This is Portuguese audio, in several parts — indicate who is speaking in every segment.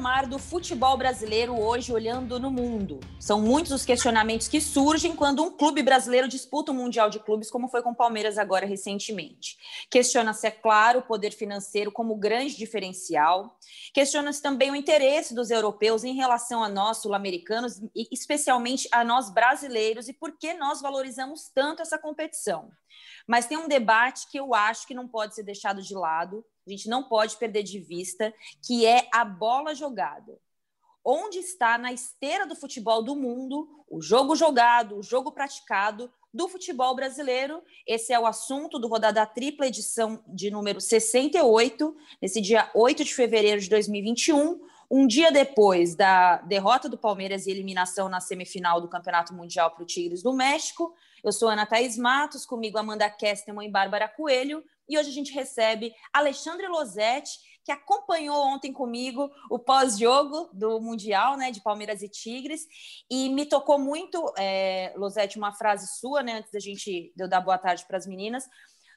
Speaker 1: patamar do futebol brasileiro hoje olhando no mundo? São muitos os questionamentos que surgem quando um clube brasileiro disputa o um Mundial de Clubes, como foi com o Palmeiras agora recentemente. Questiona-se, é claro, o poder financeiro como grande diferencial. Questiona-se também o interesse dos europeus em relação a nós, sul-americanos, e especialmente a nós brasileiros, e por que nós valorizamos tanto essa competição. Mas tem um debate que eu acho que não pode ser deixado de lado, a gente não pode perder de vista, que é a bola jogada. Onde está na esteira do futebol do mundo o jogo jogado, o jogo praticado do futebol brasileiro? Esse é o assunto do Rodada Tripla, edição de número 68, nesse dia 8 de fevereiro de 2021, um dia depois da derrota do Palmeiras e eliminação na semifinal do Campeonato Mundial para o Tigres do México. Eu sou Ana Thaís Matos, comigo Amanda Kesterman e Bárbara Coelho. E hoje a gente recebe Alexandre Losetti, que acompanhou ontem comigo o pós-jogo do Mundial, né, de Palmeiras e Tigres, e me tocou muito, é, uma frase sua, né, antes da gente eu dar boa tarde para as meninas,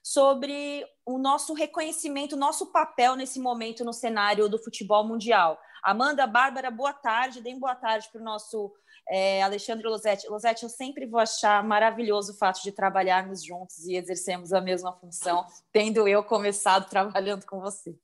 Speaker 1: sobre o nosso reconhecimento, o nosso papel nesse momento no cenário do futebol mundial. Amanda, Bárbara, boa tarde, deem boa tarde para o nosso é, Alexandre Losetti. Losetti, eu sempre vou achar maravilhoso o fato de trabalharmos juntos e exercermos a mesma função, tendo eu começado trabalhando com você.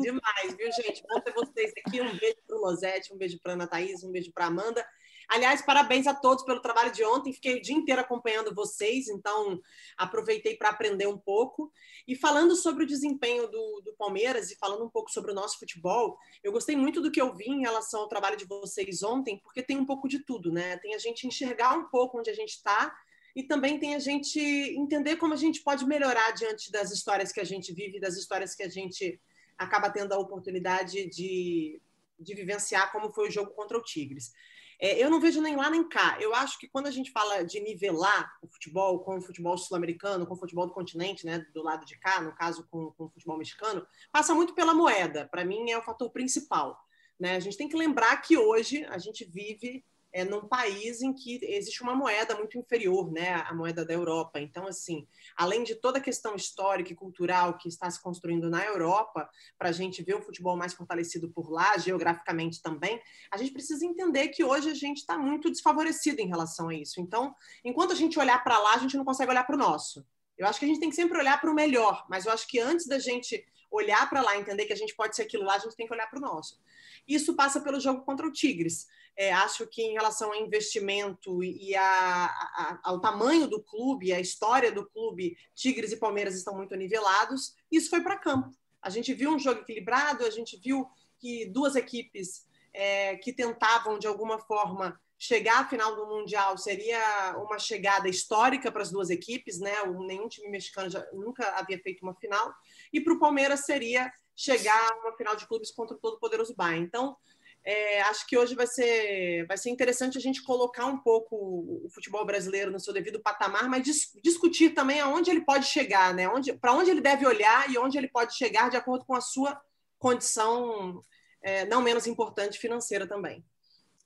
Speaker 2: Demais, viu, gente? Bom ter vocês aqui. Um beijo para o um beijo para Ana Thaís, um beijo para Amanda. Aliás, parabéns a todos pelo trabalho de ontem. Fiquei o dia inteiro acompanhando vocês, então aproveitei para aprender um pouco. E falando sobre o desempenho do, do, Palmeiras e falando um pouco sobre o nosso futebol, eu gostei muito do que eu vi em relação ao trabalho de vocês ontem, porque tem um pouco de tudo, né? Tem a gente enxergar um pouco onde a gente está e também tem a gente entender como a gente pode melhorar diante das histórias que a gente vive, das histórias que a gente acaba tendo a oportunidade de, de vivenciar, como foi o jogo contra o Tigres. É, eu não vejo nem lá nem cá. Eu acho que quando a gente fala de nivelar o futebol com o futebol sul-americano, com o futebol do continente, né, do lado de cá, no caso com, com o futebol mexicano, passa muito pela moeda. Para mim é o fator principal. Né? A gente tem que lembrar que hoje a gente vive é, num país em que existe uma moeda muito inferior, né, à moeda da Europa. Então, assim, além de toda a questão histórica e cultural que está se construindo na Europa, para a gente ver o futebol mais fortalecido por lá, geograficamente também, a gente precisa entender que hoje a gente está muito desfavorecido em relação a isso. Então, enquanto a gente olhar para lá, a gente não consegue olhar para o nosso. Eu acho que a gente tem que sempre olhar para o melhor, mas eu acho que antes da gente olhar para lá, entender que a gente pode ser aquilo lá, a gente tem que olhar para o nosso. Isso passa pelo jogo contra o Tigres. É, acho que em relação ao investimento e a, a, ao tamanho do clube, a história do clube, Tigres e Palmeiras estão muito nivelados. Isso foi para campo. A gente viu um jogo equilibrado, a gente viu que duas equipes é, que tentavam, de alguma forma, chegar à final do Mundial seria uma chegada histórica para as duas equipes, né? Nenhum time mexicano já, nunca havia feito uma final. E para o Palmeiras seria chegar a uma final de clubes contra o todo-poderoso Bayern. Então, é, acho que hoje vai ser, vai ser interessante a gente colocar um pouco o futebol brasileiro no seu devido patamar, mas dis discutir também aonde ele pode chegar, né? Onde, para onde ele deve olhar e onde ele pode chegar de acordo com a sua condição é, não menos importante financeira também.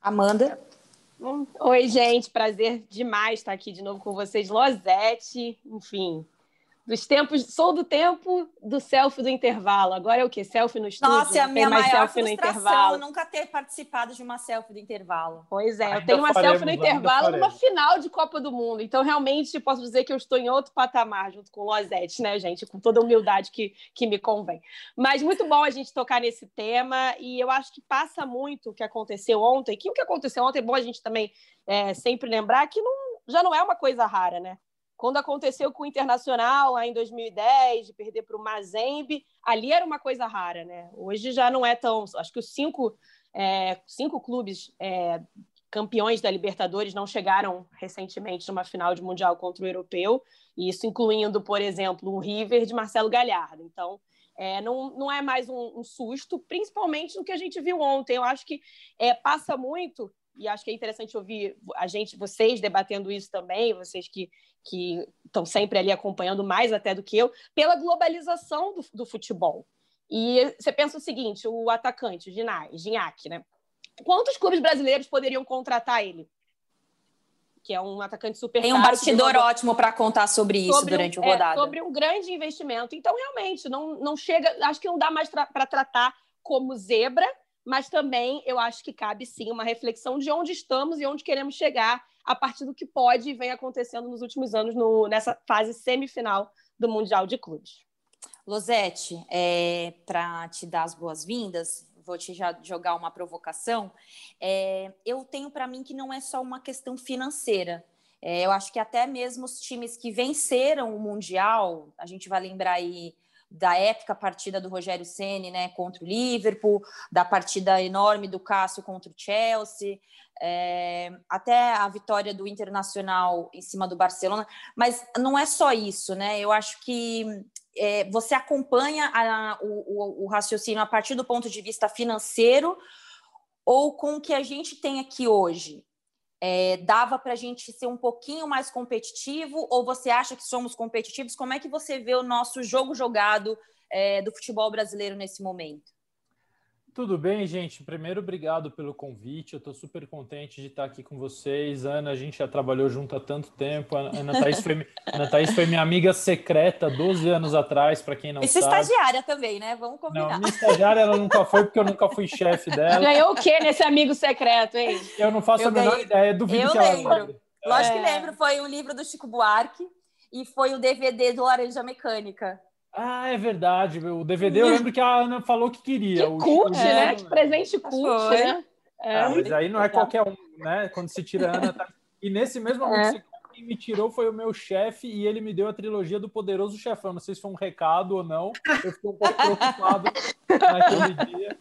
Speaker 1: Amanda?
Speaker 3: Oi, gente, prazer demais estar aqui de novo com vocês. Losete, enfim, dos tempos, sou do tempo do selfie do intervalo. Agora é o quê? Selfie no estúdio?
Speaker 1: Nossa, é a minha maior selfie no intervalo. nunca ter participado de uma selfie do intervalo.
Speaker 3: Pois é, ainda eu tenho uma faremos, selfie no intervalo numa final de Copa do Mundo. Então, realmente, posso dizer que eu estou em outro patamar junto com o Lozete, né, gente? Com toda a humildade que, que me convém. Mas muito bom a gente tocar nesse tema e eu acho que passa muito o que aconteceu ontem, que o que aconteceu ontem é bom a gente também é, sempre lembrar que não, já não é uma coisa rara, né? Quando aconteceu com o Internacional, lá em 2010, de perder para o Mazembe, ali era uma coisa rara, né? Hoje já não é tão. Acho que os cinco, é, cinco clubes é, campeões da Libertadores não chegaram recentemente numa final de Mundial contra o Europeu, e isso incluindo, por exemplo, o River de Marcelo Galhardo. Então, é, não, não é mais um, um, susto, principalmente no que a gente viu ontem. Eu acho que é, passa muito e acho que é interessante ouvir a gente, vocês debatendo isso também, vocês que, que estão sempre ali acompanhando mais até do que eu, pela globalização do, do futebol. E você pensa o seguinte: o atacante, o Gignac, né? Quantos clubes brasileiros poderiam contratar ele? Que é um atacante super
Speaker 1: Tem um bastidor ótimo para contar sobre isso sobre durante um, o rodada.
Speaker 3: É, sobre um grande investimento. Então, realmente, não, não chega. Acho que não dá mais para tratar como zebra, mas também eu acho que cabe sim uma reflexão de onde estamos e onde queremos chegar a partir do que pode e vem acontecendo nos últimos anos no, nessa fase semifinal do Mundial de Clubes.
Speaker 1: Losete, é, para te dar as boas-vindas, vou te jogar uma provocação. É, eu tenho para mim que não é só uma questão financeira. É, eu acho que até mesmo os times que venceram o Mundial, a gente vai lembrar aí da épica partida do Rogério Ceni, né, contra o Liverpool, da partida enorme do Cássio contra o Chelsea, é, até a vitória do Internacional em cima do Barcelona. Mas não é só isso, né? Eu acho que é, você acompanha a, o, o, o raciocínio a partir do ponto de vista financeiro ou com o que a gente tem aqui hoje? É, dava para a gente ser um pouquinho mais competitivo ou você acha que somos competitivos? Como é que você vê o nosso jogo jogado é, do futebol brasileiro nesse momento?
Speaker 4: Tudo bem, gente? Primeiro, obrigado pelo convite. Eu estou super contente de estar aqui com vocês. Ana, a gente já trabalhou junto há tanto tempo. A Ana Thaís foi, Ana Thaís foi minha amiga secreta 12 anos atrás, para quem não
Speaker 1: Esse
Speaker 4: sabe.
Speaker 1: estagiária também, né? Vamos combinar.
Speaker 4: Não, minha estagiária ela nunca foi, porque eu nunca fui chefe dela.
Speaker 3: Ganhou o quê nesse amigo secreto, hein?
Speaker 4: Eu não faço eu a menor ganhei... ideia, duvido eu que ela lembro.
Speaker 1: lembre. Lógico é... que lembro, foi um livro do Chico Buarque e foi o DVD do Laranja Mecânica.
Speaker 4: Ah, é verdade. O DVD eu lembro que a Ana falou que queria.
Speaker 3: Que cult, né? Que presente cult, né?
Speaker 4: É. Ah, mas aí não é qualquer um, né? Quando se tira a Ana. Tá... E nesse mesmo é. quem me tirou foi o meu chefe e ele me deu a trilogia do Poderoso Chefão. Não sei se foi um recado ou não. Eu fiquei um pouco preocupado naquele dia.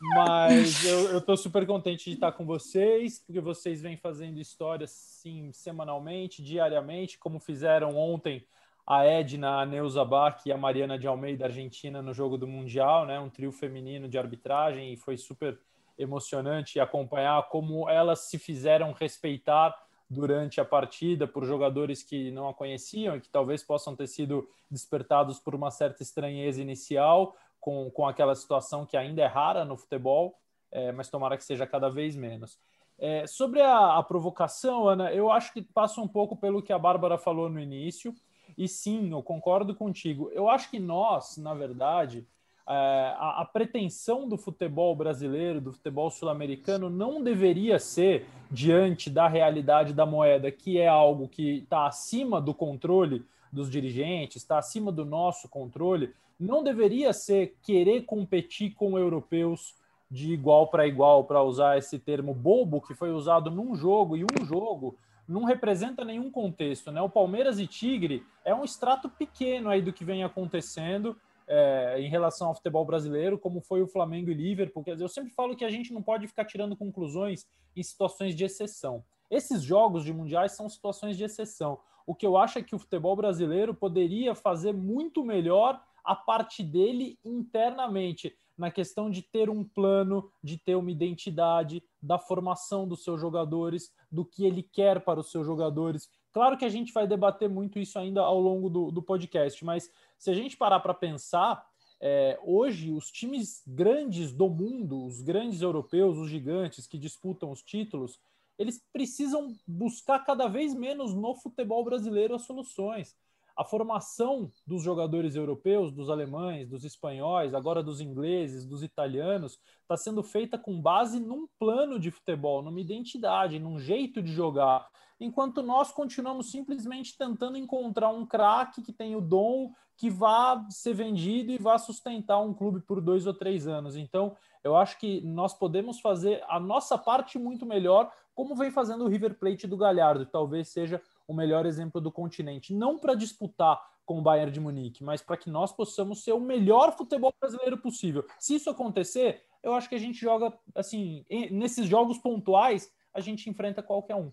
Speaker 4: Mas eu, estou super contente de estar com vocês, porque vocês vêm fazendo história sim, semanalmente, diariamente, como fizeram ontem a Edna, a Neuza Bach e a Mariana de Almeida, Argentina, no jogo do Mundial, né? Um trio feminino de arbitragem e foi super emocionante acompanhar como elas se fizeram respeitar durante a partida por jogadores que não a conheciam e que talvez possam ter sido despertados por uma certa estranheza inicial com, com aquela situação que ainda é rara no futebol, é, mas tomara que seja cada vez menos. É, sobre a, a provocação, Ana, eu acho que passa um pouco pelo que a Bárbara falou no início. E sim, eu concordo contigo. Eu acho que nós, na verdade, é, a, a, pretensão do futebol brasileiro, do futebol sul-americano, não deveria ser diante da realidade da moeda, que é algo que está acima do controle dos dirigentes, está acima do nosso controle, não deveria ser querer competir com europeus de igual para igual, para usar esse termo bobo que foi usado num jogo, e um jogo não representa nenhum contexto, né? O Palmeiras e Tigre é um extrato pequeno aí do que vem acontecendo é, em relação ao futebol brasileiro, como foi o Flamengo e Liverpool. Quer dizer, eu sempre falo que a gente não pode ficar tirando conclusões em situações de exceção. Esses jogos de mundiais são situações de exceção. O que eu acho é que o futebol brasileiro poderia fazer muito melhor a parte dele internamente na questão de ter um plano, de ter uma identidade, da formação dos seus jogadores, do que ele quer para os seus jogadores. Claro que a gente vai debater muito isso ainda ao longo do, do podcast, mas se a gente parar para pensar, é, hoje os times grandes do mundo, os grandes europeus, os gigantes que disputam os títulos, eles precisam buscar cada vez menos no futebol brasileiro as soluções a formação dos jogadores europeus, dos alemães, dos espanhóis, agora dos ingleses, dos italianos, está sendo feita com base num plano de futebol, numa identidade, num jeito de jogar. Enquanto nós continuamos simplesmente tentando encontrar um craque que tem o dom que vá ser vendido e vá sustentar um clube por dois ou três anos. Então, eu acho que nós podemos fazer a nossa parte muito melhor, como vem fazendo o River Plate do Galhardo. Talvez seja o melhor exemplo do continente, não para disputar com o Bayern de Munique, mas para que nós possamos ser o melhor futebol brasileiro possível. Se isso acontecer, eu acho que a gente joga assim, nesses jogos pontuais, a gente enfrenta qualquer um.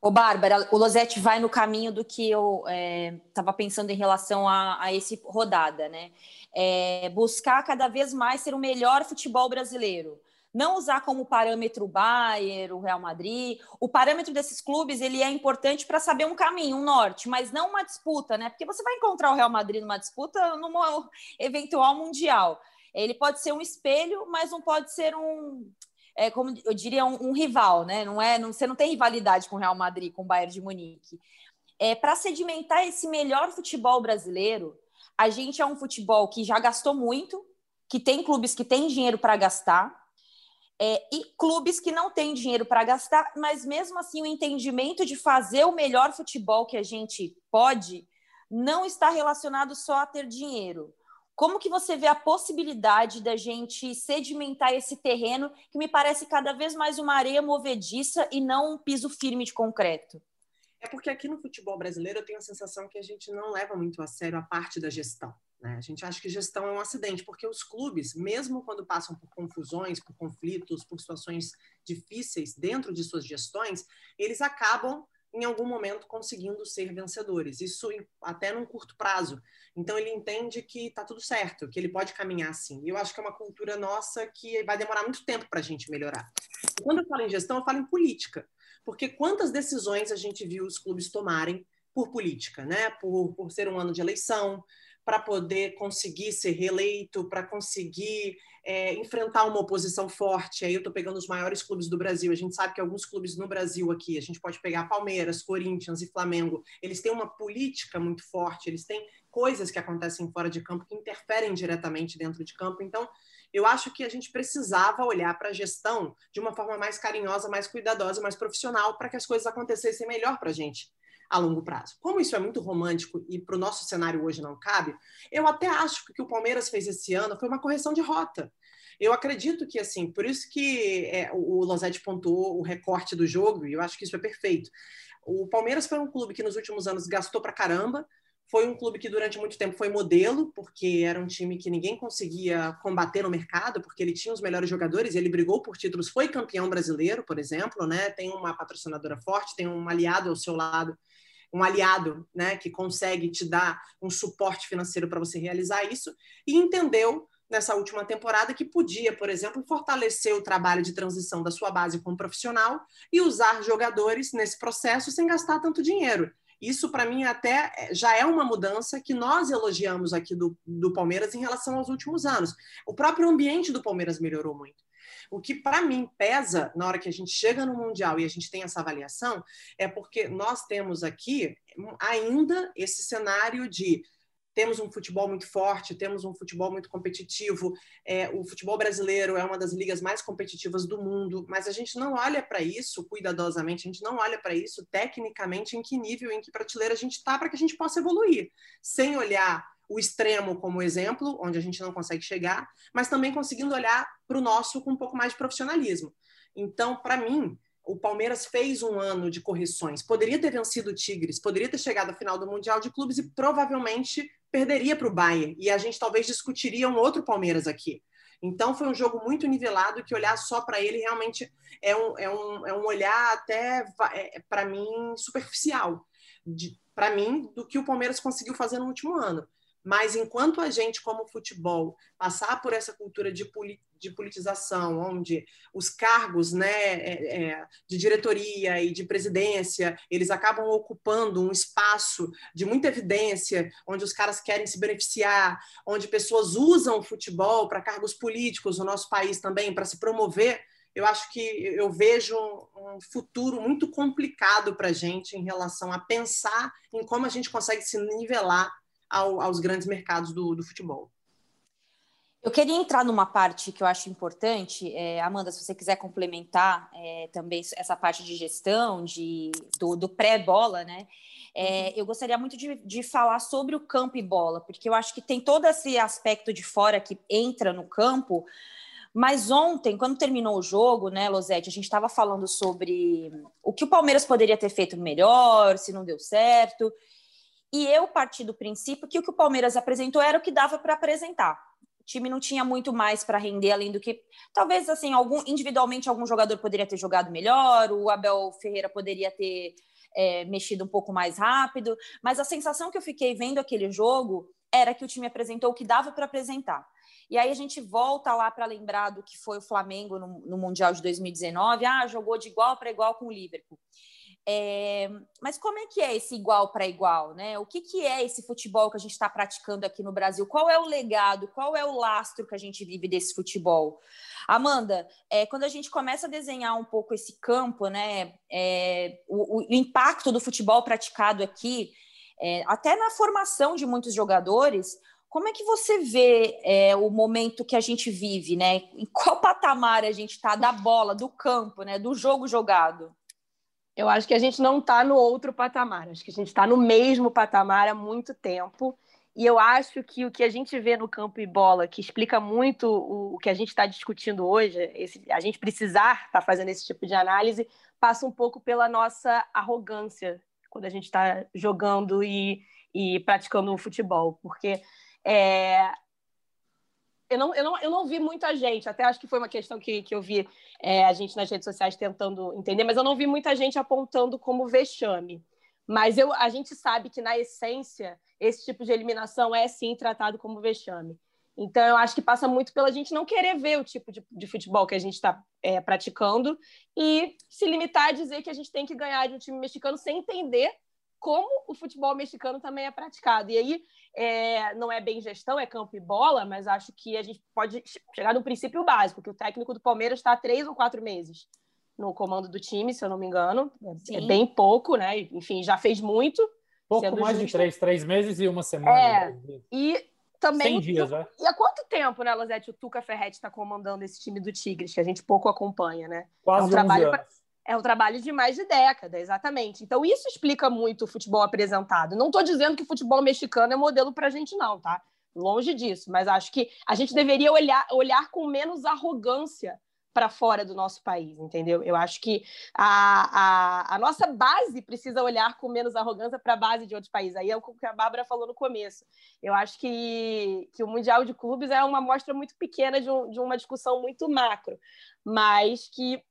Speaker 1: Ô, Bárbara, o Losetti vai no caminho do que eu estava é, pensando em relação a, a esse rodada, né? É, buscar cada vez mais ser o melhor futebol brasileiro não usar como parâmetro o Bayern, o Real Madrid. O parâmetro desses clubes ele é importante para saber um caminho, um norte, mas não uma disputa, né? Porque você vai encontrar o Real Madrid numa disputa numa eventual mundial. Ele pode ser um espelho, mas não pode ser um, é, como eu diria, um, um, rival, né? Não é, não, você não tem rivalidade com o Real Madrid, com o Bayern de Munique. É, para sedimentar esse melhor futebol brasileiro, a gente é um futebol que já gastou muito, que tem clubes que têm dinheiro para gastar, É, e clubes que não têm dinheiro para gastar, mas mesmo assim o entendimento de fazer o melhor futebol que a gente pode não está relacionado só a ter dinheiro. Como que você vê a possibilidade da gente sedimentar esse terreno que me parece cada vez mais uma areia movediça e não um piso firme de concreto?
Speaker 2: É porque aqui no futebol brasileiro eu tenho a sensação que a gente não leva muito a sério a parte da gestão. Né? A gente acha que gestão é um acidente, porque os clubes, mesmo quando passam por confusões, por conflitos, por situações difíceis dentro de suas gestões, eles acabam em algum momento conseguindo ser vencedores. Isso até num curto prazo. Então ele entende que está tudo certo, que ele pode caminhar assim. Eu acho que é uma cultura nossa que vai demorar muito tempo para a gente melhorar. E quando eu falo em gestão, eu falo em política. Porque quantas decisões a gente viu os clubes tomarem por política, né? Por, por ser um ano de eleição, para poder conseguir ser reeleito, para conseguir é, enfrentar uma oposição forte. Aí eu estou pegando os maiores clubes do Brasil. A gente sabe que alguns clubes no Brasil aqui, a gente pode pegar Palmeiras, Corinthians e Flamengo, eles têm uma política muito forte, eles têm coisas que acontecem fora de campo que interferem diretamente dentro de campo. Então, eu acho que a gente precisava olhar para a gestão de uma forma mais carinhosa, mais cuidadosa, mais profissional, para que as coisas acontecessem melhor para a gente a longo prazo. Como isso é muito romântico e para o nosso cenário hoje não cabe, eu até acho que o que o Palmeiras fez esse ano foi uma correção de rota. Eu acredito que, assim, por isso que é, o Losete pontuou o recorte do jogo, e eu acho que isso é perfeito. O Palmeiras foi um clube que nos últimos anos gastou para caramba, foi um clube que durante muito tempo foi modelo, porque era um time que ninguém conseguia combater no mercado, porque ele tinha os melhores jogadores, ele brigou por títulos, foi campeão brasileiro, por exemplo, né? Tem uma patrocinadora forte, tem um aliado ao seu lado um aliado né, que consegue te dar um suporte financeiro para você realizar isso, e entendeu nessa última temporada que podia, por exemplo, fortalecer o trabalho de transição da sua base como profissional e usar jogadores nesse processo sem gastar tanto dinheiro. Isso, para mim, até é, já é uma mudança que nós elogiamos aqui do, do Palmeiras em relação aos últimos anos. O próprio ambiente do Palmeiras melhorou muito. O que para mim pesa na hora que a gente chega no Mundial e a gente tem essa avaliação é porque nós temos aqui ainda esse cenário de temos um futebol muito forte, temos um futebol muito competitivo. É, o futebol brasileiro é uma das ligas mais competitivas do mundo, mas a gente não olha para isso cuidadosamente, a gente não olha para isso tecnicamente em que nível, em que prateleira a gente está para que a gente possa evoluir, sem olhar o extremo como exemplo, onde a gente não consegue chegar, mas também conseguindo olhar para o nosso com um pouco mais de profissionalismo. Então, para mim, o Palmeiras fez um ano de correções. Poderia ter vencido o Tigres, poderia ter chegado à final do Mundial de Clubes e provavelmente perderia para o Bayern. E a gente talvez discutiria um outro Palmeiras aqui. Então, foi um jogo muito nivelado que olhar só para ele realmente é um, é, um, é um olhar até, é, para mim, superficial. Para mim, do que o Palmeiras conseguiu fazer no último ano. Mas enquanto a gente, como futebol, passar por essa cultura de, de politização, onde os cargos né, é, é, de diretoria e de presidência eles acabam ocupando um espaço de muita evidência, onde os caras querem se beneficiar, onde pessoas usam o futebol para cargos políticos no nosso país também, para se promover, eu acho que eu vejo um futuro muito complicado para a gente em relação a pensar em como a gente consegue se nivelar ao, aos grandes mercados do, do, futebol.
Speaker 1: Eu queria entrar numa parte que eu acho importante, é, Amanda, se você quiser complementar é, também essa parte de gestão, de, do, do pré-bola, né? É, uhum. eu gostaria muito de, de, falar sobre o campo e bola, porque eu acho que tem todo esse aspecto de fora que entra no campo. Mas ontem, quando terminou o jogo, né, Losete, a gente estava falando sobre o que o Palmeiras poderia ter feito melhor, se não deu certo. E eu parti do princípio que o que o Palmeiras apresentou era o que dava para apresentar. Time não tinha muito mais para render além do que talvez assim, algum individualmente algum jogador poderia ter jogado melhor, o Abel Ferreira poderia ter é, mexido um pouco mais rápido, mas a sensação que eu fiquei vendo aquele jogo era que o time apresentou o que dava para apresentar. E aí a gente volta lá para lembrar do que foi o Flamengo no, no Mundial de 2019. Ah, jogou de igual para igual com o Liverpool. É, mas como é que é esse igual para igual, né? O que, que é esse futebol que a gente está praticando aqui no Brasil? Qual é o legado? Qual é o lastro que a gente vive desse futebol? Amanda, é, quando a gente começa a desenhar um pouco esse campo, né? É, o, o, impacto do futebol praticado aqui, é, até na formação de muitos jogadores, Como é que você vê é, o momento que a gente vive, né? Em qual patamar a gente está da bola, do campo, né? Do jogo jogado?
Speaker 3: Eu acho que a gente não está no outro patamar. Acho que a gente está no mesmo patamar há muito tempo. E eu acho que o que a gente vê no campo e bola, que explica muito o, que a gente está discutindo hoje, esse, a gente precisar estar tá fazendo esse tipo de análise, passa um pouco pela nossa arrogância quando a gente está jogando e, e praticando o futebol. Porque é, eu, não, eu, não, eu não vi muita gente, até acho que foi uma questão que, que eu vi é, a gente nas redes sociais tentando entender, mas eu não vi muita gente apontando como vexame. Mas eu, a gente sabe que, na essência, esse tipo de eliminação é sim tratado como vexame. Então, eu acho que passa muito pela gente não querer ver o tipo de, de futebol que a gente está é, praticando e se limitar a dizer que a gente tem que ganhar de um time mexicano sem entender como o futebol mexicano também é praticado. E aí, é, não é bem gestão, é campo e bola, mas acho que a gente pode chegar no princípio básico, que o técnico do Palmeiras está há três ou quatro meses no comando do time, se eu não me engano. É, é Sim. É bem pouco, né? Enfim, já fez muito.
Speaker 4: Pouco mais justo. de três, três meses e uma semana.
Speaker 3: É, e também.
Speaker 4: 100 dias, né?
Speaker 3: E há quanto tempo, né, Losete, o Tuca Ferretti está comandando esse time do Tigres, que a gente pouco acompanha, né?
Speaker 4: Quase é um trabalho anos
Speaker 3: é um trabalho de mais de década, exatamente. Então, isso explica muito o futebol apresentado. Não estou dizendo que o futebol mexicano é modelo para a gente, não, tá? Longe disso. Mas acho que a gente deveria olhar, olhar com menos arrogância para fora do nosso país, entendeu? Eu acho que a, a, a nossa base precisa olhar com menos arrogância para a base de outros países. Aí é o que a Bárbara falou no começo. Eu acho que, que o Mundial de Clubes é uma amostra muito pequena de, um, de uma discussão muito macro, mas que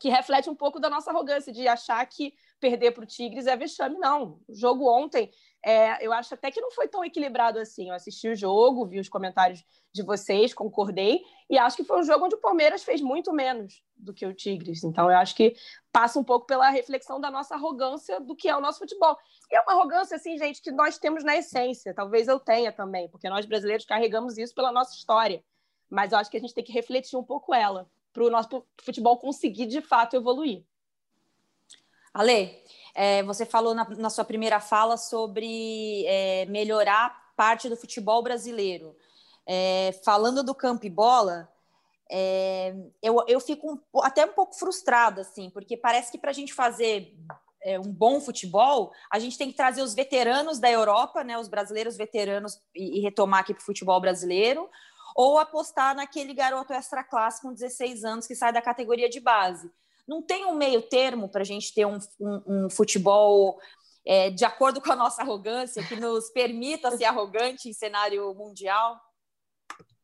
Speaker 3: que reflete um pouco da nossa arrogância de achar que perder para o Tigres é vexame. Não, o jogo ontem, é, eu acho até que não foi tão equilibrado assim. Eu assisti o jogo, vi os comentários de vocês, concordei, e acho que foi um jogo onde o Palmeiras fez muito menos do que o Tigres. Então, eu acho que passa um pouco pela reflexão da nossa arrogância do que é o nosso futebol. E é uma arrogância, assim, gente, que nós temos na essência. Talvez eu tenha também, porque nós brasileiros carregamos isso pela nossa história. Mas eu acho que a gente tem que refletir um pouco ela para o nosso futebol conseguir de fato evoluir.
Speaker 1: Ale, é, você falou na, na, sua primeira fala sobre é, melhorar parte do futebol brasileiro. É, falando do campo e bola, é, eu, eu fico um, até um pouco frustrada, assim, porque parece que para a gente fazer é, um bom futebol, a gente tem que trazer os veteranos da Europa, né, os brasileiros veteranos, e, e retomar aqui para o futebol brasileiro, ou apostar naquele garoto extra classe com 16 anos que sai da categoria de base. Não tem um meio termo para a gente ter um, um, um futebol é, de acordo com a nossa arrogância, que nos permita ser arrogante em cenário mundial?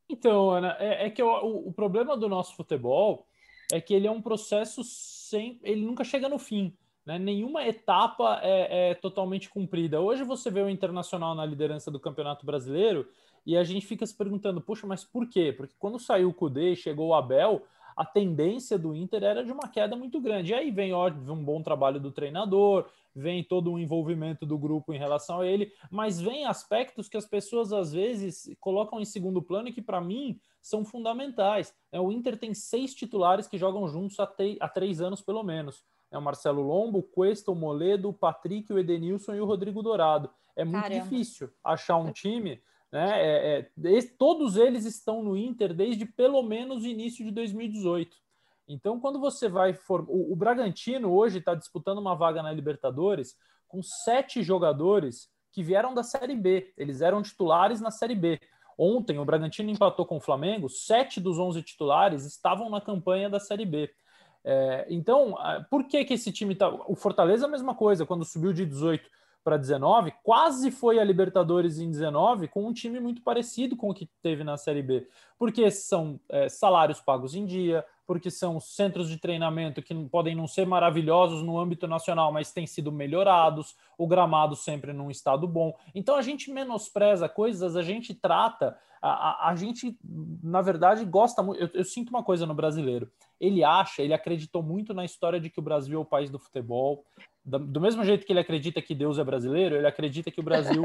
Speaker 4: Então, Ana, é, é que o, o, problema do nosso futebol é que ele é um processo sem. Ele nunca chega no fim. Né? Nenhuma etapa é, é totalmente cumprida. Hoje você vê o Internacional na liderança do Campeonato Brasileiro e a gente fica se perguntando, puxa, mas por quê? Porque quando saiu o Kudê e chegou o Abel, a tendência do Inter era de uma queda muito grande. E aí vem, óbvio, um bom trabalho do treinador, vem todo o envolvimento do grupo em relação a ele, mas vem aspectos que as pessoas às vezes colocam em segundo plano e que, para mim, são fundamentais. É, o Inter tem seis titulares que jogam juntos há, há três anos, pelo menos. É o Marcelo Lombo, o Cuesta, o Moledo, o Patrick, o Edenilson e o Rodrigo Dourado. É muito Caramba. difícil achar um time né? É, é, todos eles estão no Inter desde pelo menos o início de 2018. Então, quando você vai. For... O, o Bragantino hoje está disputando uma vaga na Libertadores com sete jogadores que vieram da Série B. Eles eram titulares na Série B. Ontem, o Bragantino empatou com o Flamengo, sete dos onze titulares estavam na campanha da Série B. É, então, por que, que esse time está. O Fortaleza, a mesma coisa, quando subiu de 18 para 19, quase foi a Libertadores em 19 com um time muito parecido com o que teve na Série B, porque são é, salários pagos em dia, porque são centros de treinamento que podem não ser maravilhosos no âmbito nacional, mas têm sido melhorados, o gramado sempre num estado bom. Então a gente menospreza coisas, a gente trata, a, a, a gente, na verdade, gosta muito. Eu, eu sinto uma coisa no brasileiro. Ele acha, ele acreditou muito na história de que o Brasil é o país do futebol, do mesmo jeito que ele acredita que Deus é brasileiro, ele acredita que o Brasil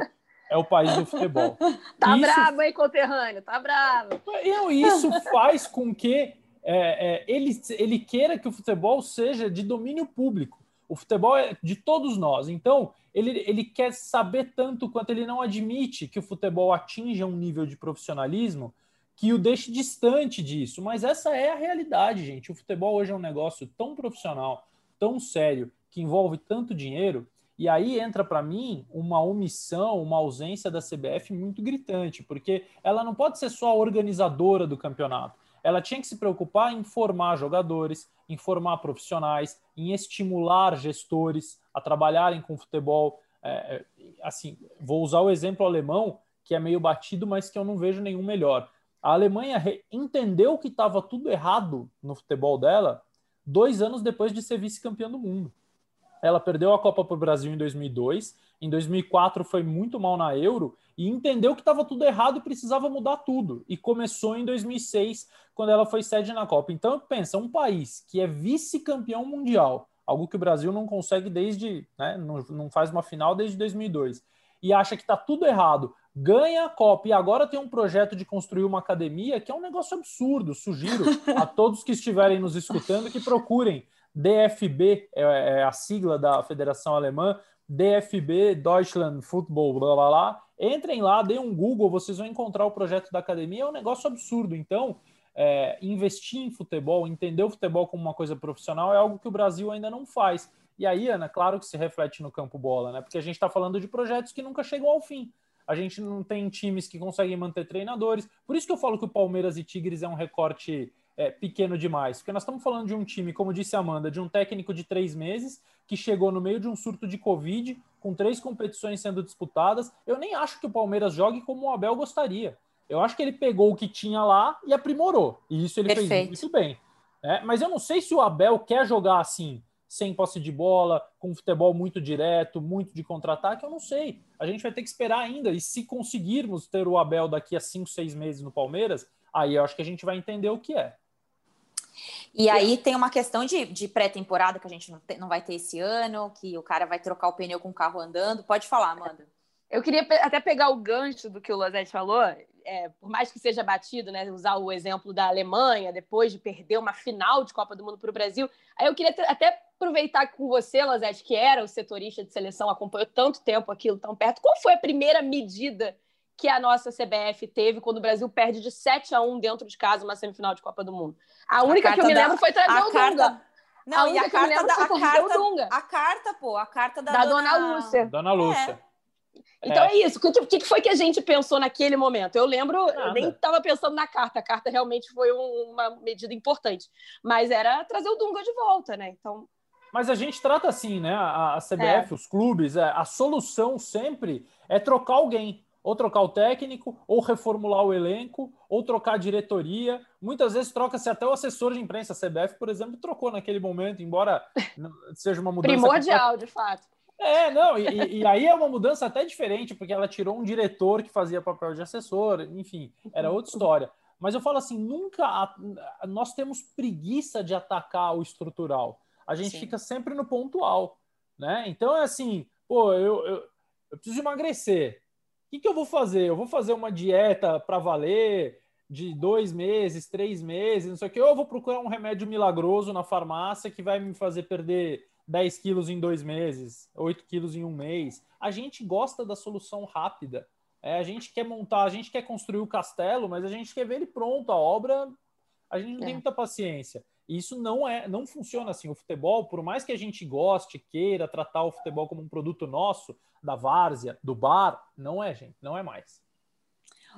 Speaker 4: é o país do futebol.
Speaker 3: Tá isso... bravo, hein, conterrâneo? Tá bravo.
Speaker 4: Isso faz com que é, é, ele, ele queira que o futebol seja de domínio público. O futebol é de todos nós. Então, ele, ele quer saber tanto quanto ele não admite que o futebol atinja um nível de profissionalismo que o deixe distante disso. Mas essa é a realidade, gente. O futebol hoje é um negócio tão profissional, tão sério, que envolve tanto dinheiro. E aí entra para mim uma omissão, uma ausência da CBF muito gritante, porque ela não pode ser só a organizadora do campeonato. Ela tinha que se preocupar em formar jogadores, em formar profissionais, em estimular gestores a trabalharem com futebol. É, é assim, vou usar o exemplo alemão, que é meio batido, mas que eu não vejo nenhum melhor. A Alemanha entendeu que estava tudo errado no futebol dela dois anos depois de ser vice-campeã do mundo. Ela perdeu a Copa para o Brasil em 2002, em 2004 foi muito mal na Euro e entendeu que estava tudo errado e precisava mudar tudo. E começou em 2006, quando ela foi sede na Copa. Então, pensa, um país que é vice-campeão mundial, algo que o Brasil não consegue desde, né, não, não faz uma final desde 2002, e acha que está tudo errado, ganha a Copa e agora tem um projeto de construir uma academia que é um negócio absurdo. Sugiro a todos que estiverem nos escutando que procurem DFB, é, é a sigla da Federação Alemã, DFB, Deutschland Football, blá blá blá. Entrem lá, deem um Google, vocês vão encontrar o projeto da academia. É um negócio absurdo. Então, é, investir em futebol, entender o futebol como uma coisa profissional é algo que o Brasil ainda não faz. E aí, Ana, claro que se reflete no campo bola, né? Porque a gente está falando de projetos que nunca chegam ao fim a gente não tem times que conseguem manter treinadores. Por isso que eu falo que o Palmeiras e Tigres é um recorte é, pequeno demais, porque nós estamos falando de um time, como disse a Amanda, de um técnico de três meses que chegou no meio de um surto de Covid, com três competições sendo disputadas. Eu nem acho que o Palmeiras jogue como o Abel gostaria. Eu acho que ele pegou o que tinha lá e aprimorou. E isso ele Perfeito. fez muito bem. Né? Mas eu não sei se o Abel quer jogar assim sem posse de bola, com futebol muito direto, muito de contra-ataque, eu não sei. A gente vai ter que esperar ainda. E se conseguirmos ter o Abel daqui a cinco, seis meses no Palmeiras, aí eu acho que a gente vai entender o que é.
Speaker 1: E aí tem uma questão de, de pré-temporada que a gente não, te, não vai ter esse ano, que o cara vai trocar o pneu com o carro andando. Pode falar, Amanda.
Speaker 3: Eu queria até pegar o gancho do que o Lozete falou, é, por mais que seja batido, né, usar o exemplo da Alemanha, depois de perder uma final de Copa do Mundo para o Brasil. Aí eu queria até aproveitar com você, Lozete, que era o setorista de seleção, acompanhou tanto tempo aquilo tão perto. Qual foi a primeira medida que a nossa CBF teve quando o Brasil perde de 7 a 1 dentro de casa uma semifinal de Copa do Mundo? A única a que eu me lembro da, foi trazer o carta, Dunga.
Speaker 1: Não, a única e a carta da, a carta, a carta, pô, a carta da, da dona,
Speaker 3: dona Lúcia.
Speaker 4: Dona Lúcia.
Speaker 3: É. Então é, é isso. O que, que, foi que a gente pensou naquele momento? Eu lembro, Nada. eu nem estava pensando na carta. A carta realmente foi um, uma medida importante. Mas era trazer o Dunga de volta, né? Então,
Speaker 4: mas a gente trata assim, né? A, a CBF, é. os clubes, é, a solução sempre é trocar alguém. Ou trocar o técnico, ou reformular o elenco, ou trocar a diretoria. Muitas vezes troca-se até o assessor de imprensa. A CBF, por exemplo, trocou naquele momento, embora seja uma mudança.
Speaker 3: Primordial, de fato.
Speaker 4: É, não, e, e, aí é uma mudança até diferente, porque ela tirou um diretor que fazia papel de assessor, enfim, era outra história. Mas eu falo assim, nunca a, nós temos preguiça de atacar o estrutural a gente Sim. fica sempre no pontual, né? Então é assim, pô, eu, eu, eu preciso emagrecer. O que, que eu vou fazer? Eu vou fazer uma dieta para valer de dois meses, três meses, não sei o que, ou eu vou procurar um remédio milagroso na farmácia que vai me fazer perder 10 quilos em dois meses, 8 quilos em um mês. A gente gosta da solução rápida. É, a gente quer montar, a gente quer construir o castelo, mas a gente quer ver ele pronto, a obra, a gente não é. tem muita paciência. Isso não é, não funciona assim. O futebol, por mais que a gente goste, queira tratar o futebol como um produto nosso, da várzea, do bar, não é, gente, não é mais.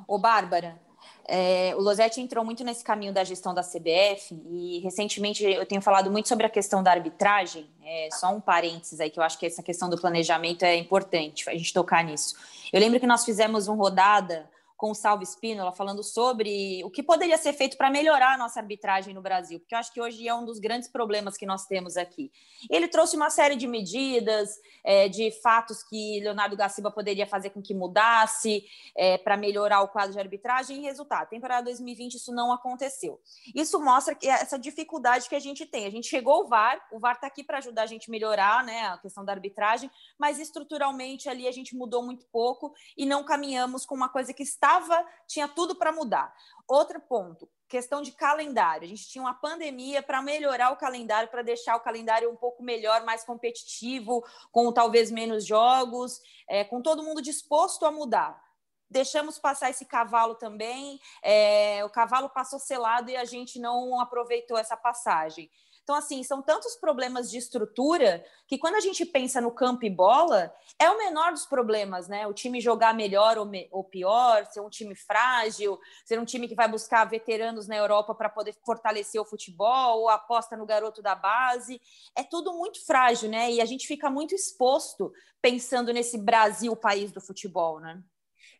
Speaker 1: Ô, Bárbara, é, o Losetti entrou muito nesse caminho da gestão da CBF e recentemente eu tenho falado muito sobre a questão da arbitragem. É, só um parênteses aí que eu acho que essa questão do planejamento é importante a gente tocar nisso. Eu lembro que nós fizemos uma rodada Salvo Espínola, falando sobre o que poderia ser feito para melhorar a nossa arbitragem no Brasil, porque eu acho que hoje é um dos grandes problemas que nós temos aqui. Ele trouxe uma série de medidas, é, de fatos que Leonardo Gaciba poderia fazer com que mudasse é, para melhorar o quadro de arbitragem, e resultado, temporada 2020 isso não aconteceu. Isso mostra que essa dificuldade que a gente tem. A gente chegou ao VAR, o VAR está aqui para ajudar a gente a melhorar né, a questão da arbitragem, mas estruturalmente ali a gente mudou muito pouco e não caminhamos com uma coisa que está estava, tinha tudo para mudar. Outro ponto, questão de calendário. A gente tinha uma pandemia para melhorar o calendário, para deixar o calendário um pouco melhor, mais competitivo, com talvez menos jogos, é, com todo mundo disposto a mudar. Deixamos passar esse cavalo também. É, o cavalo passou selado e a gente não aproveitou essa passagem. Então, assim, são tantos problemas de estrutura que quando a gente pensa no campo e bola, é o menor dos problemas, né? O time jogar melhor ou, me ou pior, ser um time frágil, ser um time que vai buscar veteranos na Europa para poder fortalecer o futebol, ou aposta no garoto da base. É tudo muito frágil, né? E a gente fica muito exposto pensando nesse Brasil, país do futebol, né?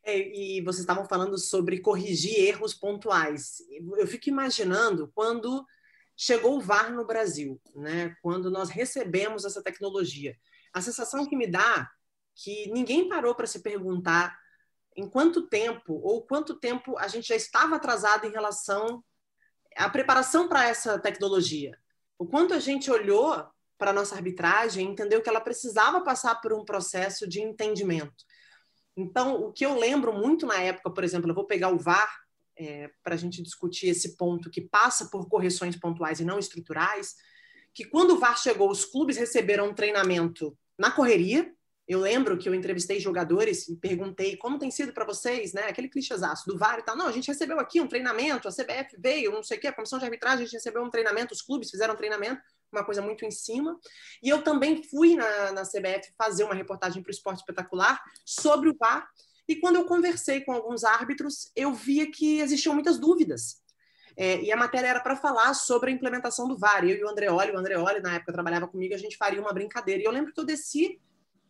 Speaker 2: É, e vocês estavam falando sobre corrigir erros pontuais. Eu fico imaginando quando chegou o VAR no Brasil, né? Quando nós recebemos essa tecnologia, a sensação que me dá que ninguém parou para se perguntar em quanto tempo ou quanto tempo a gente já estava atrasado em relação à preparação para essa tecnologia. O quanto a gente olhou para a nossa arbitragem entendeu que ela precisava passar por um processo de entendimento. Então, o que eu lembro muito na época, por exemplo, eu vou pegar o VAR é, para a gente discutir esse ponto que passa por correções pontuais e não estruturais, que quando o VAR chegou, os clubes receberam um treinamento na correria. Eu lembro que eu entrevistei jogadores e perguntei como tem sido para vocês, né? Aquele clichêzaço do VAR e tal. Não, a gente recebeu aqui um treinamento, a CBF veio, não sei o quê, a comissão de arbitragem, a gente recebeu um treinamento, os clubes fizeram um treinamento, uma coisa muito em cima. E eu também fui na, na CBF fazer uma reportagem para o Esporte Espetacular sobre o VAR e quando eu conversei com alguns árbitros, eu via que existiam muitas dúvidas. É, e a matéria era para falar sobre a implementação do VAR. Eu e o Andreoli, o Andreoli na época trabalhava comigo, a gente faria uma brincadeira. E eu lembro que eu desci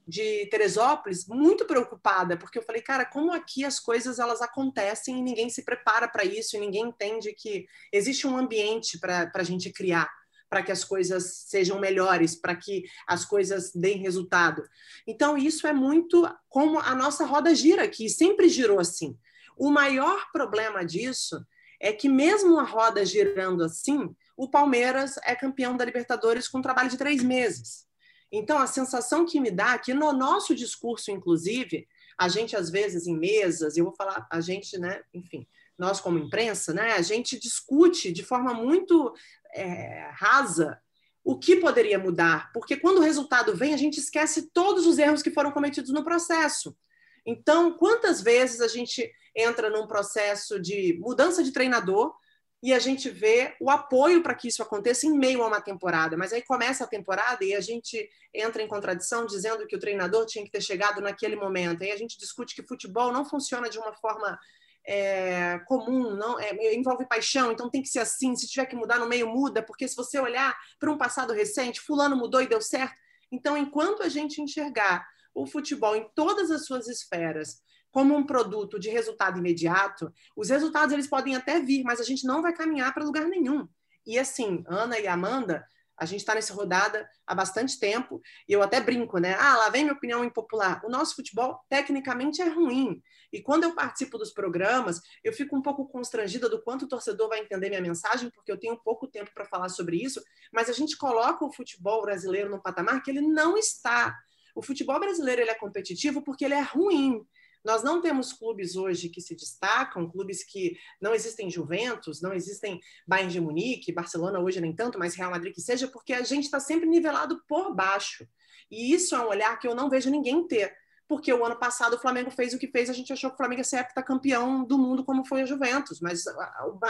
Speaker 2: de Teresópolis muito preocupada, porque eu falei, cara, como aqui as coisas elas acontecem e ninguém se prepara para isso, e ninguém entende que existe um ambiente para a gente criar para que as coisas sejam melhores, para que as coisas deem resultado. Então, isso é muito como a nossa roda gira, que sempre girou assim. O maior problema disso é que, mesmo a roda girando assim, o Palmeiras é campeão da Libertadores com um trabalho de três meses. Então, a sensação que me dá é que no nosso discurso, inclusive, a gente, às vezes, em mesas, eu vou falar, a gente, né, enfim, nós como imprensa, né, a gente discute de forma muito é, rasa o que poderia mudar, porque quando o resultado vem, a gente esquece todos os erros que foram cometidos no processo. Então, quantas vezes a gente entra num processo de mudança de treinador e a gente vê o apoio para que isso aconteça em meio a uma temporada, mas aí começa a temporada e a gente entra em contradição dizendo que o treinador tinha que ter chegado naquele momento. Aí a gente discute que futebol não funciona de uma forma é, comum, não é, envolve paixão, então tem que ser assim. Se tiver que mudar no meio, muda, porque se você olhar para um passado recente, fulano mudou e deu certo. Então, enquanto a gente enxergar o futebol em todas as suas esferas como um produto de resultado imediato, os resultados eles podem até vir, mas a gente não vai caminhar para lugar nenhum. E assim, Ana e Amanda, a gente está nessa rodada há bastante tempo e eu até brinco, né? Ah, lá vem minha opinião impopular. O nosso futebol tecnicamente é ruim. E quando eu participo dos programas, eu fico um pouco constrangida do quanto o torcedor vai entender minha mensagem, porque eu tenho pouco tempo para falar sobre isso, mas a gente coloca o futebol brasileiro num patamar que ele não está. O futebol brasileiro ele é competitivo porque ele é ruim. Nós não temos clubes hoje que se destacam, clubes que não existem Juventus, não existem Bayern de Munique, Barcelona hoje nem tanto, mas Real Madrid que seja, porque a gente está sempre nivelado por baixo. E isso é um olhar que eu não vejo ninguém ter. Porque o ano passado o Flamengo fez o que fez, a gente achou que o Flamengo ia ser campeão do mundo como foi a Juventus, mas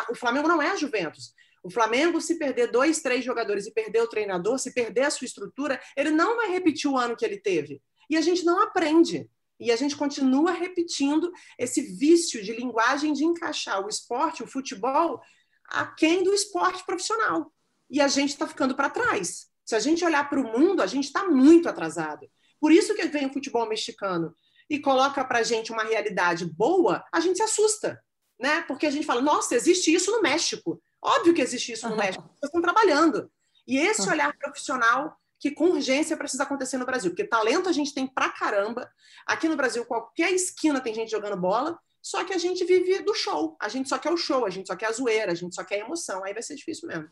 Speaker 2: o Flamengo não é a Juventus. O Flamengo, se perder dois, três jogadores e perder o treinador, se perder a sua estrutura, ele não vai repetir o ano que ele teve. E a gente não aprende. E a gente continua repetindo esse vício de linguagem de encaixar o esporte, o futebol, aquém do esporte profissional. E a gente está ficando para trás. Se a gente olhar para o mundo, a gente está muito atrasado. Por isso que vem o futebol mexicano e coloca para a gente uma realidade boa, a gente se assusta, né? Porque a gente fala, nossa, existe isso no México. Óbvio que existe isso no México, vocês estão trabalhando. E esse olhar profissional que com urgência precisa acontecer no Brasil, porque talento a gente tem pra caramba. Aqui no Brasil, qualquer esquina tem gente jogando bola, só que a gente vive do show. A gente só quer o show, a gente só quer a zoeira, a gente só quer a emoção. Aí vai ser difícil mesmo.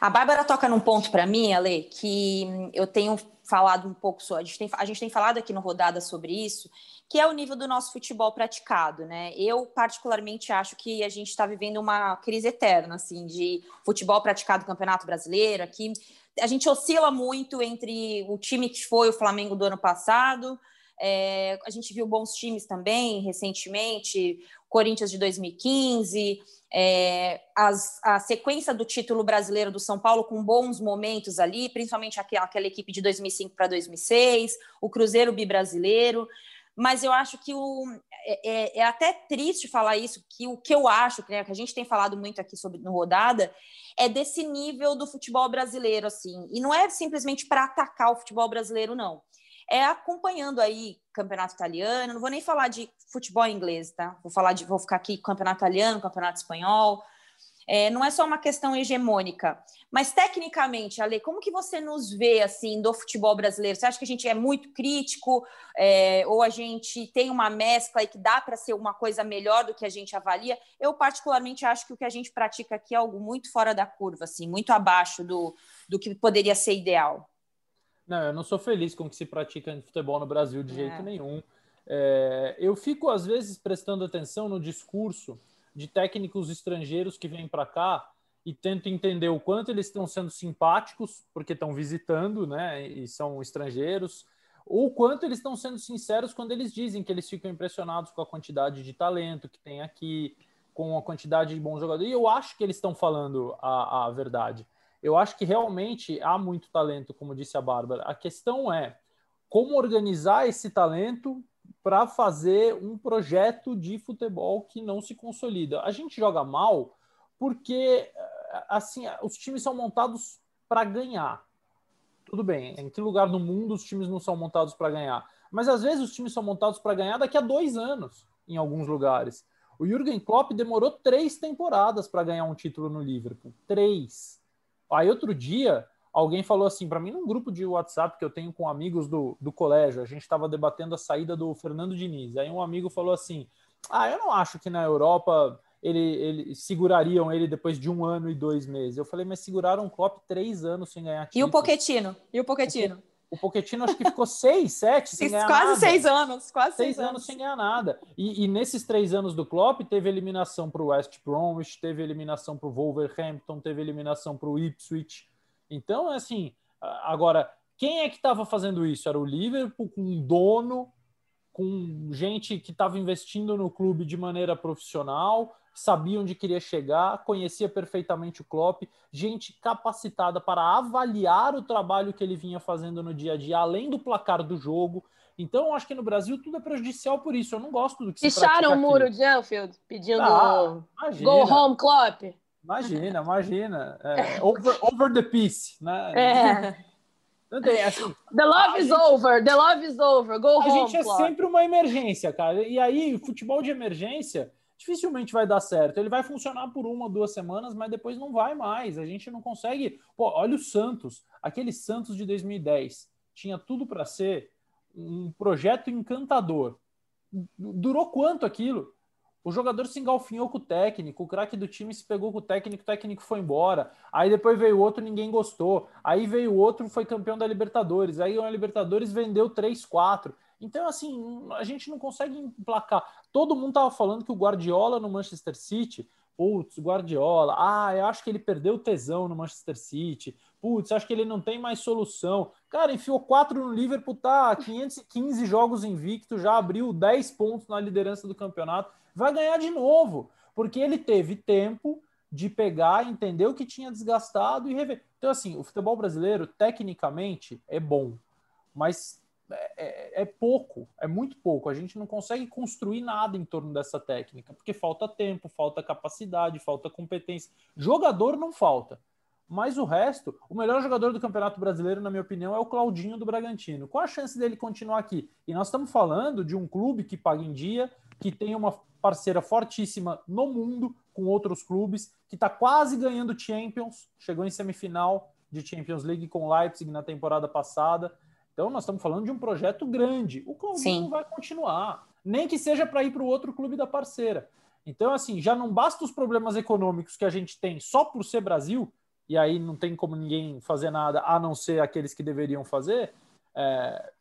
Speaker 1: A Bárbara toca num ponto para mim, Ale, que eu tenho falado um pouco sobre, a gente, tem, a gente tem falado aqui no Rodada sobre isso, que é o nível do nosso futebol praticado, né? Eu, particularmente, acho que a gente está vivendo uma crise eterna, assim, de futebol praticado no Campeonato Brasileiro. Aqui a gente oscila muito entre o time que foi o Flamengo do ano passado. É, a gente viu bons times também recentemente, Corinthians de 2015, é, as, a sequência do título brasileiro do São Paulo com bons momentos ali, principalmente aquela, aquela equipe de 2005 para 2006, o Cruzeiro bibrasileiro. Mas eu acho que o, é, é, é, até triste falar isso, que o que eu acho, né, que a gente tem falado muito aqui sobre no Rodada, é desse nível do futebol brasileiro, assim. E não é simplesmente para atacar o futebol brasileiro, não é acompanhando aí campeonato italiano, não vou nem falar de futebol inglês, tá? Vou falar de, vou ficar aqui campeonato italiano, campeonato espanhol. É, não é só uma questão hegemônica, mas tecnicamente, Ale, como que você nos vê assim do futebol brasileiro? Você acha que a gente é muito crítico é, ou a gente tem uma mescla e que dá para ser uma coisa melhor do que a gente avalia? Eu particularmente acho que o que a gente pratica aqui é algo muito fora da curva, assim, muito abaixo do, do que poderia ser ideal.
Speaker 4: Não, eu não sou feliz com o que se pratica em futebol no Brasil de jeito é. nenhum. É, eu fico, às vezes, prestando atenção no discurso de técnicos estrangeiros que vêm para cá e tento entender o quanto eles estão sendo simpáticos, porque estão visitando, né, e são estrangeiros, ou quanto eles estão sendo sinceros quando eles dizem que eles ficam impressionados com a quantidade de talento que tem aqui, com a quantidade de bons jogadores. E eu acho que eles estão falando a, a verdade. Eu acho que realmente há muito talento, como disse a Bárbara. A questão é como organizar esse talento para fazer um projeto de futebol que não se consolida. A gente joga mal porque assim os times são montados para ganhar. Tudo bem, em que lugar no mundo os times não são montados para ganhar? Mas às vezes os times são montados para ganhar daqui a dois anos, em alguns lugares. O Jürgen Klopp demorou três temporadas para ganhar um título no Liverpool. Três. Aí outro dia, alguém falou assim para mim num grupo de WhatsApp que eu tenho com amigos do, do colégio, a gente estava debatendo a saída do Fernando Diniz. Aí um amigo falou assim: Ah, eu não acho que na Europa ele, ele segurariam ele depois de um ano e dois meses. Eu falei, mas seguraram o Klopp três anos sem ganhar título.
Speaker 1: E o Poquetino? E o Poquetino?
Speaker 4: O Pochettino acho que ficou seis, sete sem ganhar
Speaker 1: quase
Speaker 4: nada.
Speaker 1: seis anos, quase
Speaker 4: seis, seis anos. anos. sem ganhar nada. E, e nesses três anos do Klopp teve eliminação para o West Bromwich, teve eliminação para o Wolverhampton, teve eliminação para o Ipswich. Então, assim, agora quem é que estava fazendo isso? Era o Liverpool com um dono, com gente que estava investindo no clube de maneira profissional, sabia onde queria chegar, conhecia perfeitamente o Klopp, gente capacitada para avaliar o trabalho que ele vinha fazendo no dia a dia, além do placar do jogo. Então, eu acho que no Brasil tudo é prejudicial por isso. Eu não gosto do que
Speaker 3: se Picharam o muro de Anfield pedindo ah, Go Home Klopp.
Speaker 4: Imagina, imagina. É, over, over the peace, né? É.
Speaker 3: Não tem, assim, the love is gente, over, the love is over, go
Speaker 4: a
Speaker 3: home.
Speaker 4: A gente é sempre uma emergência, cara. E aí, futebol de emergência dificilmente vai dar certo. Ele vai funcionar por uma ou duas semanas, mas depois não vai mais. A gente não consegue. Pô, olha o Santos, aquele Santos de 2010. Tinha tudo para ser um projeto encantador. Durou quanto aquilo? O jogador se engalfinhou com o técnico, o craque do time se pegou com o técnico, o técnico foi embora. Aí depois veio outro, ninguém gostou. Aí veio outro, foi campeão da Libertadores. Aí a Libertadores vendeu 3, 4. Então, assim, a gente não consegue emplacar. Todo mundo tava falando que o Guardiola no Manchester City, putz, Guardiola, ah, eu acho que ele perdeu o tesão no Manchester City, putz, acho que ele não tem mais solução. Cara, enfiou quatro no Liverpool, tá 515 jogos invicto, já abriu 10 pontos na liderança do campeonato, vai ganhar de novo, porque ele teve tempo de pegar, entender o que tinha desgastado e rever. Então, assim, o futebol brasileiro, tecnicamente, é bom, mas é, é, é, pouco, é muito pouco. A gente não consegue construir nada em torno dessa técnica, porque falta tempo, falta capacidade, falta competência. Jogador não falta. Mas o resto, o melhor jogador do Campeonato Brasileiro, na minha opinião, é o Claudinho do Bragantino. Qual a chance dele continuar aqui? E nós estamos falando de um clube que paga em dia, que tem uma parceira fortíssima no mundo com outros clubes, que está quase ganhando Champions, chegou em semifinal de Champions League com o Leipzig na temporada passada. Então, nós estamos falando de um projeto grande. O não vai continuar, nem que seja para ir para o outro clube da parceira. Então, assim, já não basta os problemas econômicos que a gente tem só por ser Brasil, e aí não tem como ninguém fazer nada a não ser aqueles que deveriam fazer. é,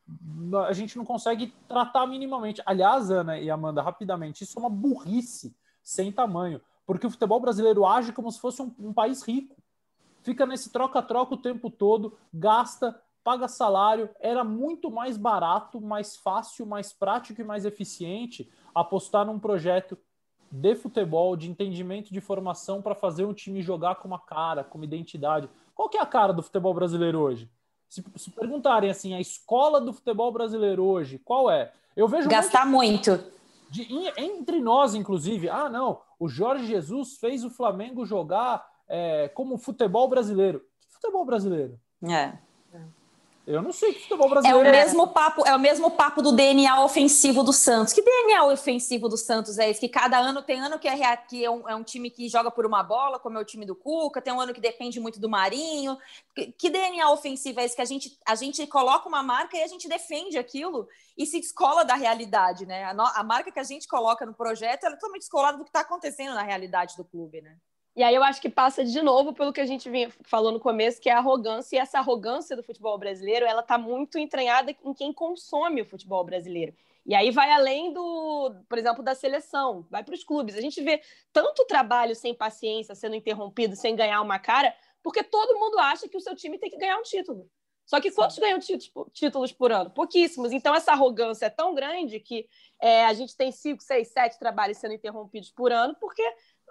Speaker 4: a gente não consegue tratar minimamente. Aliás, Ana e Amanda, rapidamente, isso é uma burrice sem tamanho, porque o futebol brasileiro age como se fosse um, um país rico. Fica nesse troca-troca o tempo todo, gasta, paga salário. Era muito mais barato, mais fácil, mais prático e mais eficiente apostar num projeto de futebol, de entendimento de formação para fazer um time jogar com uma cara, com uma identidade. Qual que é a cara do futebol brasileiro hoje? Se, se perguntarem assim, a escola do futebol brasileiro hoje, qual é?
Speaker 1: Eu vejo gastar muito.
Speaker 4: De, entre nós, inclusive, ah, não, o Jorge Jesus fez o Flamengo jogar é, como futebol brasileiro. Que futebol brasileiro?
Speaker 1: É.
Speaker 4: Eu não sei que futebol brasileiro
Speaker 1: é. O é. mesmo papo, é o mesmo papo do DNA ofensivo do Santos. Que DNA ofensivo do Santos é esse? Que cada ano tem ano que é, que é, um, é um time que joga por uma bola, como é o time do Cuca, tem um ano que depende muito do Marinho. Que, que DNA ofensivo é esse? Que a gente, a gente coloca uma marca e a gente defende aquilo e se descola da realidade, né? A, no, a marca que a gente coloca no projeto é totalmente descolada do que está acontecendo na realidade do clube, né?
Speaker 3: E aí eu acho que passa de novo pelo que a gente vinha falou no começo, que é a arrogância, e essa arrogância do futebol brasileiro, ela está muito entranhada em quem consome o futebol brasileiro. E aí vai além do, por exemplo, da seleção, vai para os clubes. A gente vê tanto trabalho sem paciência, sendo interrompido, sem ganhar uma cara, porque todo mundo acha que o seu time tem que ganhar um título. Só que quantos Sim. ganham títulos por ano? Pouquíssimos. Então, essa arrogância é tão grande que é, a gente tem cinco, seis, sete trabalhos sendo interrompidos por ano, porque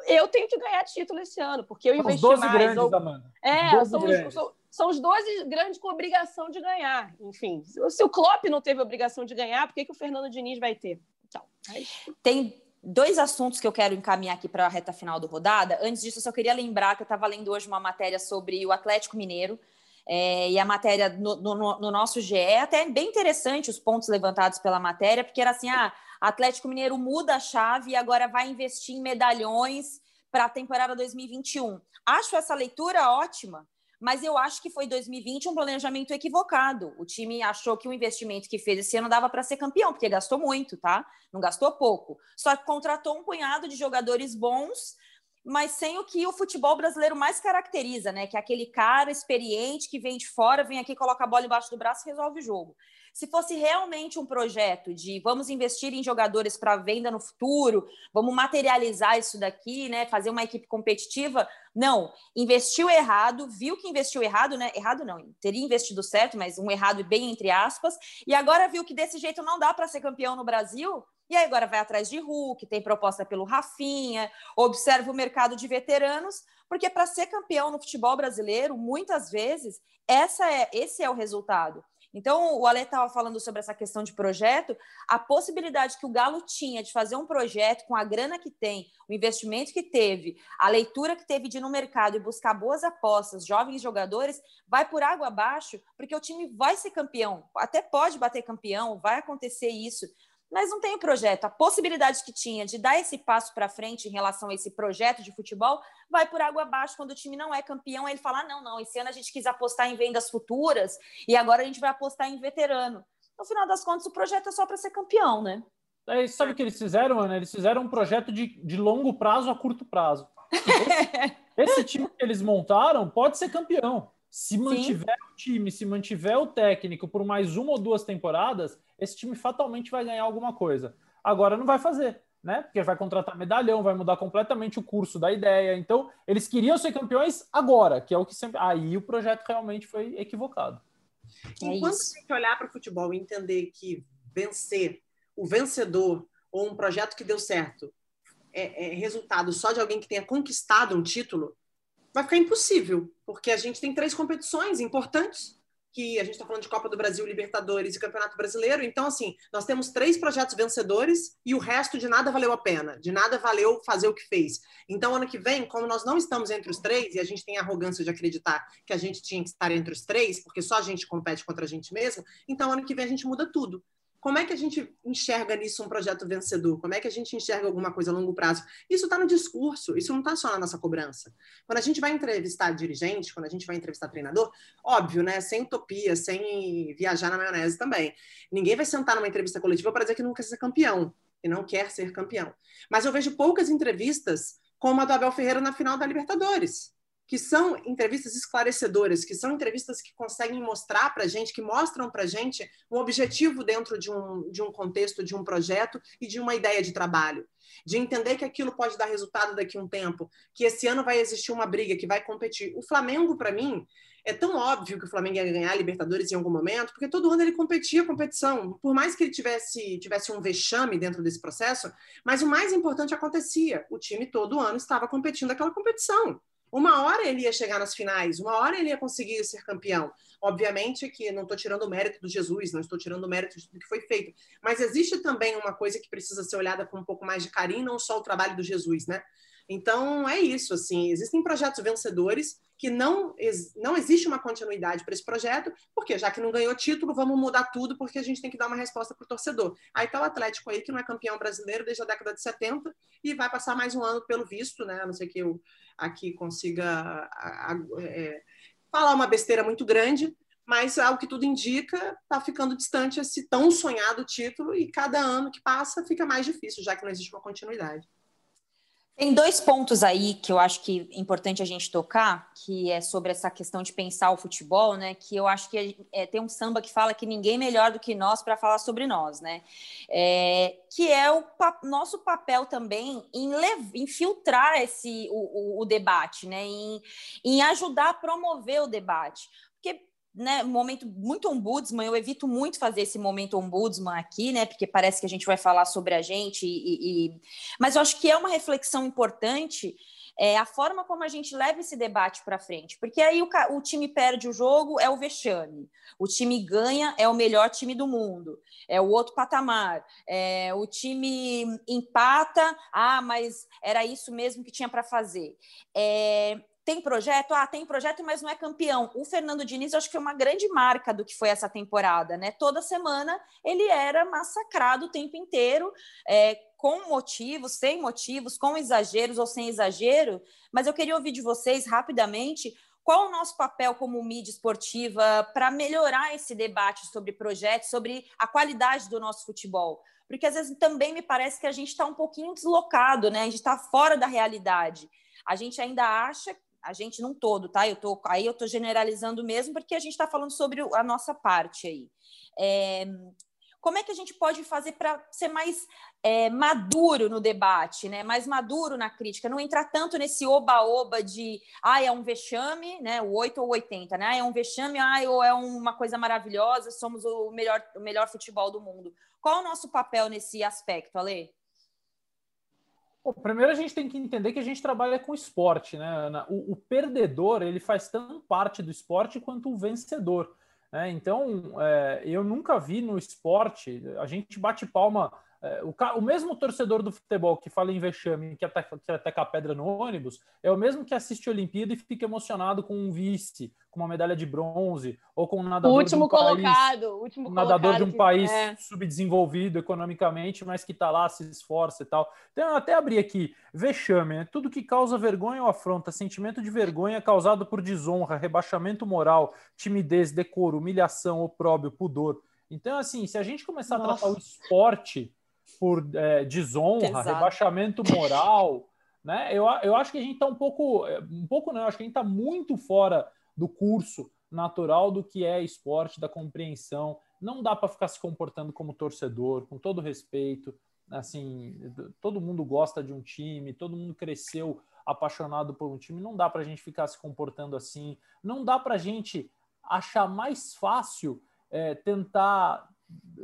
Speaker 3: eu tenho que ganhar título esse ano, porque eu são investi os 12 mais. Grandes, ou... Amanda. É, são os, são, são, os 12 grandes com obrigação de ganhar. Enfim, se o Klopp não teve obrigação de ganhar, por que, que o Fernando Diniz vai ter? Então,
Speaker 1: é Tem dois assuntos que eu quero encaminhar aqui para a reta final do rodada. Antes disso, eu só queria lembrar que eu estava lendo hoje uma matéria sobre o Atlético Mineiro. É, e a matéria no, no, no, nosso GE, é até bem interessante os pontos levantados pela matéria, porque era assim: ah, Atlético Mineiro muda a chave e agora vai investir em medalhões para a temporada 2021. Acho essa leitura ótima, mas eu acho que foi 2020 um planejamento equivocado. O time achou que o investimento que fez esse ano dava para ser campeão, porque gastou muito, tá? Não gastou pouco. Só que contratou um punhado de jogadores bons, mas sem o que o futebol brasileiro mais caracteriza, né? Que é aquele cara experiente que vem de fora, vem aqui, coloca a bola embaixo do braço e resolve o jogo. Se fosse realmente um projeto de vamos investir em jogadores para venda no futuro, vamos materializar isso daqui, né? Fazer uma equipe competitiva, não. Investiu errado, viu que investiu errado, né? Errado não, teria investido certo, mas um errado bem entre aspas, e agora viu que desse jeito não dá para ser campeão no Brasil. E aí agora vai atrás de Hulk, tem proposta pelo Rafinha, observa o mercado de veteranos, porque para ser campeão no futebol brasileiro, muitas vezes, essa é, esse é o resultado. Então, o Ale estava falando sobre essa questão de projeto, a possibilidade que o Galo tinha de fazer um projeto com a grana que tem, o investimento que teve, a leitura que teve de ir no mercado e buscar boas apostas, jovens jogadores, vai por água abaixo, porque o time vai ser campeão, até pode bater campeão, vai acontecer isso, mas não tem o projeto. A possibilidade que tinha de dar esse passo para frente em relação a esse projeto de futebol vai por água abaixo quando o time não é campeão. Aí ele fala: ah, não, não, esse ano a gente quis apostar em vendas futuras e agora a gente vai apostar em veterano. No final das contas, o projeto é só para ser campeão, né?
Speaker 4: É, sabe o que eles fizeram, Ana? Eles fizeram um projeto de, de longo prazo a curto prazo. Esse, esse time que eles montaram pode ser campeão. Se mantiver Sim. o time, se mantiver o técnico por mais uma ou duas temporadas, esse time fatalmente vai ganhar alguma coisa. Agora não vai fazer, né? Porque vai contratar medalhão, vai mudar completamente o curso da ideia. Então, eles queriam ser campeões agora, que é o que sempre. Aí o projeto realmente foi equivocado.
Speaker 2: É Enquanto a gente olhar para o futebol e entender que vencer, o vencedor ou um projeto que deu certo é, é resultado só de alguém que tenha conquistado um título, vai ficar impossível, porque a gente tem três competições importantes, que a gente está falando de Copa do Brasil, Libertadores e Campeonato Brasileiro. Então, assim, nós temos três projetos vencedores e o resto de nada valeu a pena, de nada valeu fazer o que fez. Então, ano que vem, como nós não estamos entre os três e a gente tem a arrogância de acreditar que a gente tinha que estar entre os três, porque só a gente compete contra a gente mesmo, então ano que vem a gente muda tudo. Como é que a gente enxerga nisso um projeto vencedor? Como é que a gente enxerga alguma coisa a longo prazo? Isso está no discurso, isso não está só na nossa cobrança. Quando a gente vai entrevistar dirigente, quando a gente vai entrevistar treinador, óbvio, né? Sem utopia, sem viajar na maionese também. Ninguém vai sentar numa entrevista coletiva para dizer que não quer ser campeão, e não quer ser campeão. Mas eu vejo poucas entrevistas como a do Abel Ferreira na final da Libertadores que são entrevistas esclarecedoras, que são entrevistas que conseguem mostrar para a gente, que mostram para a gente um objetivo dentro de um, de um contexto, de um projeto e de uma ideia de trabalho. De entender que aquilo pode dar resultado daqui a um tempo, que esse ano vai existir uma briga, que vai competir. O Flamengo, para mim, é tão óbvio que o Flamengo ia ganhar a Libertadores em algum momento, porque todo ano ele competia a competição, por mais que ele tivesse, tivesse um vexame dentro desse processo, mas o mais importante acontecia, o time todo ano estava competindo aquela competição. Uma hora ele ia chegar nas finais, uma hora ele ia conseguir ser campeão. Obviamente que não estou tirando o mérito do Jesus, não estou tirando o mérito do que foi feito, mas existe também uma coisa que precisa ser olhada com um pouco mais de carinho, não só o trabalho do Jesus, né? Então é isso, assim, existem projetos vencedores que não, não existe uma continuidade para esse projeto, porque já que não ganhou título, vamos mudar tudo, porque a gente tem que dar uma resposta para o torcedor. Aí está o Atlético aí, que não é campeão brasileiro desde a década de 70 e vai passar mais um ano pelo visto, né? A não sei que eu aqui consiga a, a, é, falar uma besteira muito grande, mas ao que tudo indica, está ficando distante esse tão sonhado título e cada ano que passa fica mais difícil, já que não existe uma continuidade.
Speaker 1: Tem dois pontos aí que eu acho que é importante a gente tocar, que é sobre essa questão de pensar o futebol, né? Que eu acho que é, tem um samba que fala que ninguém é melhor do que nós para falar sobre nós, né? É, que é o pa nosso papel também em, em filtrar esse, o, o, o debate, né? Em, em ajudar a promover o debate. Né, momento muito ombudsman, eu evito muito fazer esse momento ombudsman aqui, né, porque parece que a gente vai falar sobre a gente, e, e... mas eu acho que é uma reflexão importante é, a forma como a gente leva esse debate para frente, porque aí o, o, time perde o jogo, é o vexame, o time ganha, é o melhor time do mundo, é o outro patamar, é, o time empata, ah, mas era isso mesmo que tinha para fazer. É, tem projeto? Ah, tem projeto, mas não é campeão. O Fernando Diniz, eu acho que foi uma grande marca do que foi essa temporada, né? Toda semana ele era massacrado o tempo inteiro, é, com motivos, sem motivos, com exageros ou sem exagero. Mas eu queria ouvir de vocês rapidamente qual o nosso papel como mídia esportiva para melhorar esse debate sobre projetos, sobre a qualidade do nosso futebol? Porque às vezes também me parece que a gente está um pouquinho deslocado, né? A gente está fora da realidade. A gente ainda acha a gente não todo, tá? Eu tô, aí eu estou generalizando mesmo, porque a gente está falando sobre a nossa parte aí. É, como é que a gente pode fazer para ser mais é, maduro no debate, né? mais maduro na crítica, não entrar tanto nesse oba-oba de ah, é um vexame, né? o 8 ou 80, né? Ah, é um vexame, ah, ou é uma coisa maravilhosa, somos o melhor, o melhor futebol do mundo. Qual o nosso papel nesse aspecto, Ale?
Speaker 4: Bom, primeiro a gente tem que entender que a gente trabalha com esporte, né, Ana? O, o perdedor ele faz tanto parte do esporte quanto o vencedor. Né? Então, é, eu nunca vi no esporte a gente bate palma é, o, o, mesmo torcedor do futebol que fala em vexame, que ataca, que ataca a pedra no ônibus, é o mesmo que assiste a Olimpíada e fica emocionado com um vice, com uma medalha de bronze, ou com um nadador
Speaker 3: o último
Speaker 4: de um
Speaker 3: colocado,
Speaker 4: país,
Speaker 3: último
Speaker 4: um nadador
Speaker 3: de
Speaker 4: um país é. subdesenvolvido economicamente, mas que está lá, se esforça e tal. Então, eu até abri aqui, vexame, né? tudo que causa vergonha ou afronta, sentimento de vergonha causado por desonra, rebaixamento moral, timidez, decoro, humilhação, opróbio, pudor. Então, assim, se a gente começar Nossa. a tratar o esporte por é, desonra, Pesado. rebaixamento moral, né? Eu, eu acho que a gente está um pouco, é, um pouco não, acho que a gente está muito fora do curso natural do que é esporte, da compreensão. Não dá para ficar se comportando como torcedor, com todo respeito. Assim, todo mundo gosta de um time, todo mundo cresceu apaixonado por um time. Não dá para a gente ficar se comportando assim. Não dá para a gente achar mais fácil é, tentar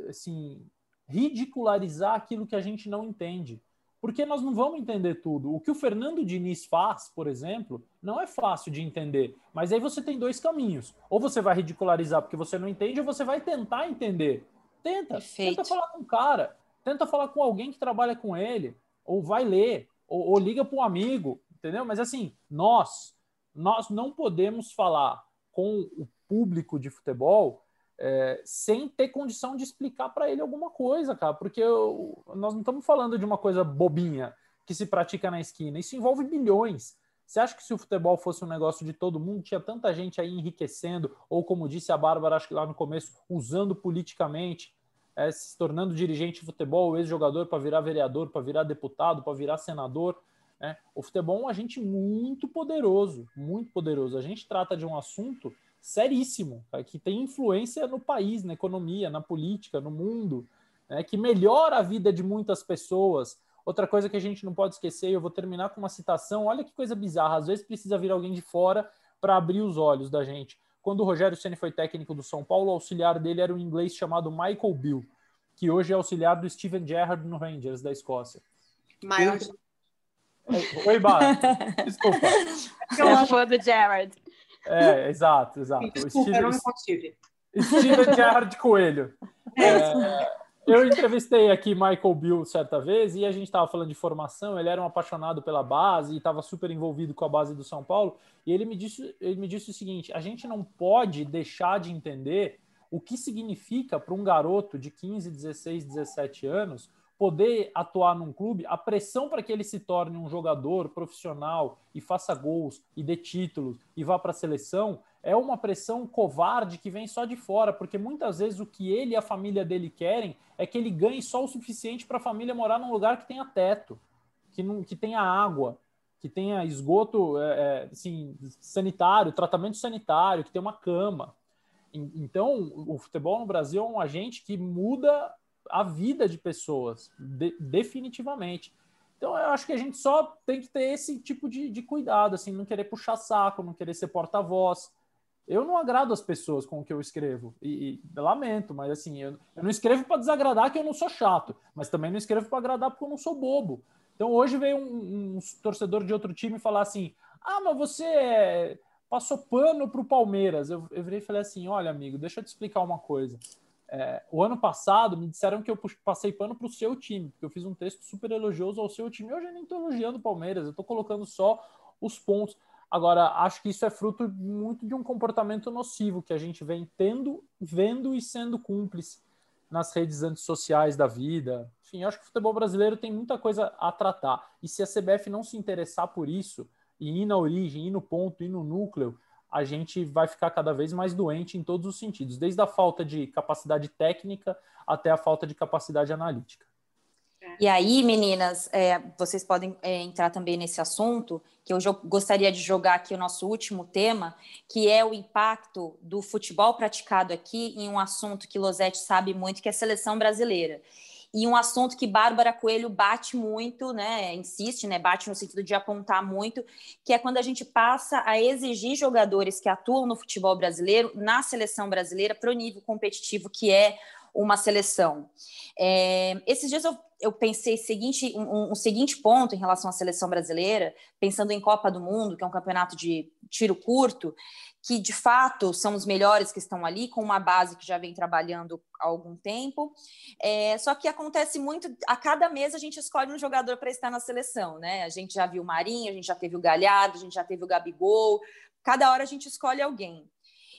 Speaker 4: assim ridicularizar aquilo que a gente não entende. Porque nós não vamos entender tudo. O que o Fernando Diniz faz, por exemplo, não é fácil de entender. Mas aí você tem dois caminhos. Ou você vai ridicularizar porque você não entende, ou você vai tentar entender. Tenta. Perfeito. Tenta falar com o cara. Tenta falar com alguém que trabalha com ele. Ou vai ler. Ou, ou liga para um amigo. Entendeu? Mas assim, nós, nós não podemos falar com o público de futebol é, sem ter condição de explicar para ele alguma coisa, cara, porque eu, nós não estamos falando de uma coisa bobinha que se pratica na esquina, isso envolve bilhões. Você acha que se o futebol fosse um negócio de todo mundo, tinha tanta gente aí enriquecendo, ou como disse a Bárbara, acho que lá no começo, usando politicamente, é, se tornando dirigente de futebol, ex-jogador para virar vereador, para virar deputado, para virar senador. Né? O futebol é um agente muito poderoso, muito poderoso. A gente trata de um assunto seríssimo, tá? que tem influência no país, na economia, na política, no mundo, né? que melhora a vida de muitas pessoas. Outra coisa que a gente não pode esquecer, eu vou terminar com uma citação, olha que coisa bizarra, às vezes precisa vir alguém de fora para abrir os olhos da gente. Quando o Rogério Ceni foi técnico do São Paulo, o auxiliar dele era um inglês chamado Michael Bill, que hoje é auxiliar do Steven Gerrard no Rangers da Escócia.
Speaker 2: Maior.
Speaker 4: Oi, Bárbara. Desculpa.
Speaker 3: Eu sou fã do Gerrard.
Speaker 4: É, exato, exato.
Speaker 2: Desculpa, Steven, eu não me contive.
Speaker 4: Steven Gerrard Coelho. É, é eu entrevistei aqui Michael Bill certa vez e a gente estava falando de formação. Ele era um apaixonado pela base e estava super envolvido com a base do São Paulo. E ele me disse, ele me disse o seguinte: a gente não pode deixar de entender o que significa para um garoto de 15, 16, 17 anos poder atuar num clube, a pressão para que ele se torne um jogador profissional e faça gols e dê títulos e vá para a seleção é uma pressão covarde que vem só de fora, porque muitas vezes o que ele e a família dele querem é que ele ganhe só o suficiente para a família morar num lugar que tenha teto, que, não, que tenha água, que tenha esgoto é, é, assim, sanitário, tratamento sanitário, que tenha uma cama. Então, o futebol no Brasil é um agente que muda a vida de pessoas, de, definitivamente. Então, eu acho que a gente só tem que ter esse tipo de, de cuidado, assim, não querer puxar saco, não querer ser porta-voz, eu não agrado as pessoas com o que eu escrevo. E, e lamento, mas assim, eu, eu não escrevo para desagradar que eu não sou chato, mas também não escrevo para agradar porque eu não sou bobo. Então hoje veio um, um torcedor de outro time falar assim: ah, mas você passou pano para o Palmeiras. Eu, eu virei e falei assim: olha, amigo, deixa eu te explicar uma coisa. É, o ano passado me disseram que eu passei pano para o seu time, porque eu fiz um texto super elogioso ao seu time. Hoje eu nem estou elogiando o Palmeiras, eu estou colocando só os pontos. Agora, acho que isso é fruto muito de um comportamento nocivo que a gente vem tendo, vendo e sendo cúmplice nas redes antissociais da vida. Enfim, acho que o futebol brasileiro tem muita coisa a tratar. E se a CBF não se interessar por isso, e ir na origem, ir no ponto, ir no núcleo, a gente vai ficar cada vez mais doente em todos os sentidos, desde a falta de capacidade técnica até a falta de capacidade analítica.
Speaker 1: E aí, meninas, é, vocês podem é, entrar também nesse assunto, que eu gostaria de jogar aqui o nosso último tema, que é o impacto do futebol praticado aqui em um assunto que Losete sabe muito, que é a seleção brasileira. E um assunto que Bárbara Coelho bate muito, né, insiste, né, bate no sentido de apontar muito, que é quando a gente passa a exigir jogadores que atuam no futebol brasileiro, na seleção brasileira, para o nível competitivo que é uma seleção. É, esses dias eu, eu pensei seguinte, um, um, seguinte ponto em relação à seleção brasileira, pensando em Copa do Mundo, que é um campeonato de tiro curto, que de fato são os melhores que estão ali, com uma base que já vem trabalhando há algum tempo. É, só que acontece muito, a cada mês a gente escolhe um jogador para estar na seleção, né? A gente já viu o Marinho, a gente já teve o Galhardo, a gente já teve o Gabigol, cada hora a gente escolhe alguém.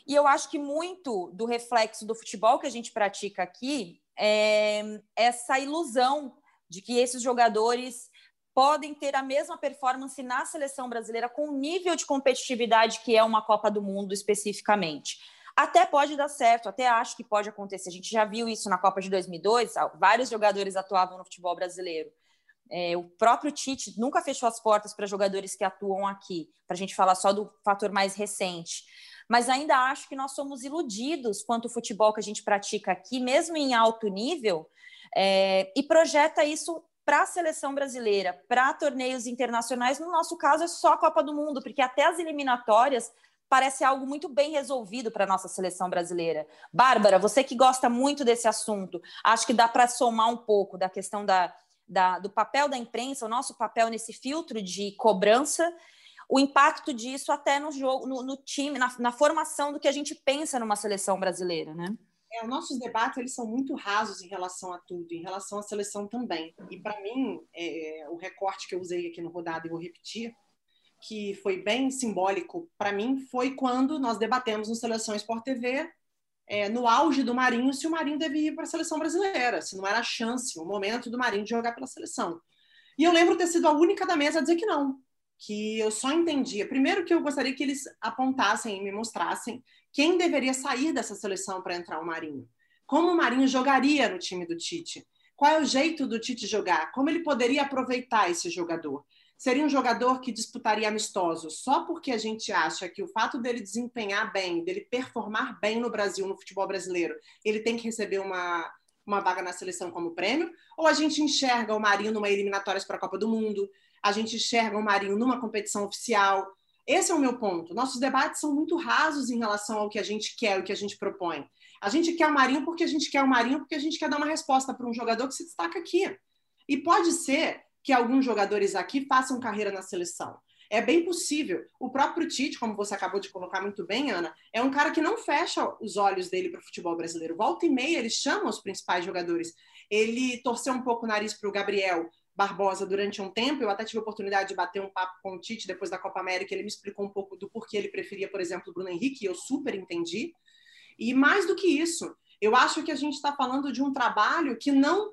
Speaker 1: E eu acho que muito do reflexo do futebol que a gente pratica aqui é essa ilusão de que esses jogadores podem ter a mesma performance na seleção brasileira com o nível de competitividade que é uma Copa do Mundo especificamente. Até pode dar certo, até acho que pode acontecer. A gente já viu isso na Copa de 2002, vários jogadores atuavam no futebol brasileiro. É, o próprio Tite nunca fechou as portas para jogadores que atuam aqui, para a gente falar só do fator mais recente mas ainda acho que nós somos iludidos quanto ao futebol que a gente pratica aqui, mesmo em alto nível, é, e projeta isso para a seleção brasileira, para torneios internacionais. No nosso caso, é só a Copa do Mundo, porque até as eliminatórias parece algo muito bem resolvido para a nossa seleção brasileira. Bárbara, você que gosta muito desse assunto, acho que dá para somar um pouco da questão da, da, do papel da imprensa, o nosso papel nesse filtro de cobrança o impacto disso até no jogo, no, no time, na, na, formação do que a gente pensa numa seleção brasileira, né?
Speaker 2: É, os nossos debates eles são muito rasos em relação a tudo, em relação à seleção também. E para mim, é, o recorte que eu usei aqui no rodado e vou repetir, que foi bem simbólico para mim, foi quando nós debatemos no Seleção Sport TV, é, no auge do Marinho, se o Marinho devia ir para a seleção brasileira, se não era a chance, o momento do Marinho de jogar pela seleção. E eu lembro ter sido a única da mesa a dizer que não, que eu só entendia. Primeiro que eu gostaria que eles apontassem e me mostrassem quem deveria sair dessa seleção para entrar o Marinho. Como o Marinho jogaria no time do Tite? Qual é o jeito do Tite jogar? Como ele poderia aproveitar esse jogador? seria um jogador que disputaria amistosos só porque a gente acha que o fato dele desempenhar bem, dele performar bem no Brasil, no futebol brasileiro, ele tem que receber uma, uma vaga na seleção como prêmio? Ou a gente enxerga o Marinho numa eliminatórias para a Copa do Mundo? A gente enxerga o Marinho numa competição oficial? Esse é o meu ponto. Nossos debates são muito rasos em relação ao que a gente quer, o que a gente propõe. A gente quer o Marinho porque a gente quer o Marinho, porque a gente quer dar uma resposta para um jogador que se destaca aqui. E pode ser que alguns jogadores aqui façam carreira na seleção. É bem possível. O próprio Tite, como você acabou de colocar muito bem, Ana, é um cara que não fecha os olhos dele para o futebol brasileiro. Volta e meia, ele chama os principais jogadores. Ele torceu um pouco o nariz para o Gabriel Barbosa durante um tempo. Eu até tive a oportunidade de bater um papo com o Tite depois da Copa América. Ele me explicou um pouco do porquê ele preferia, por exemplo, o Bruno Henrique, e eu super entendi. E mais do que isso, eu acho que a gente está falando de um trabalho que não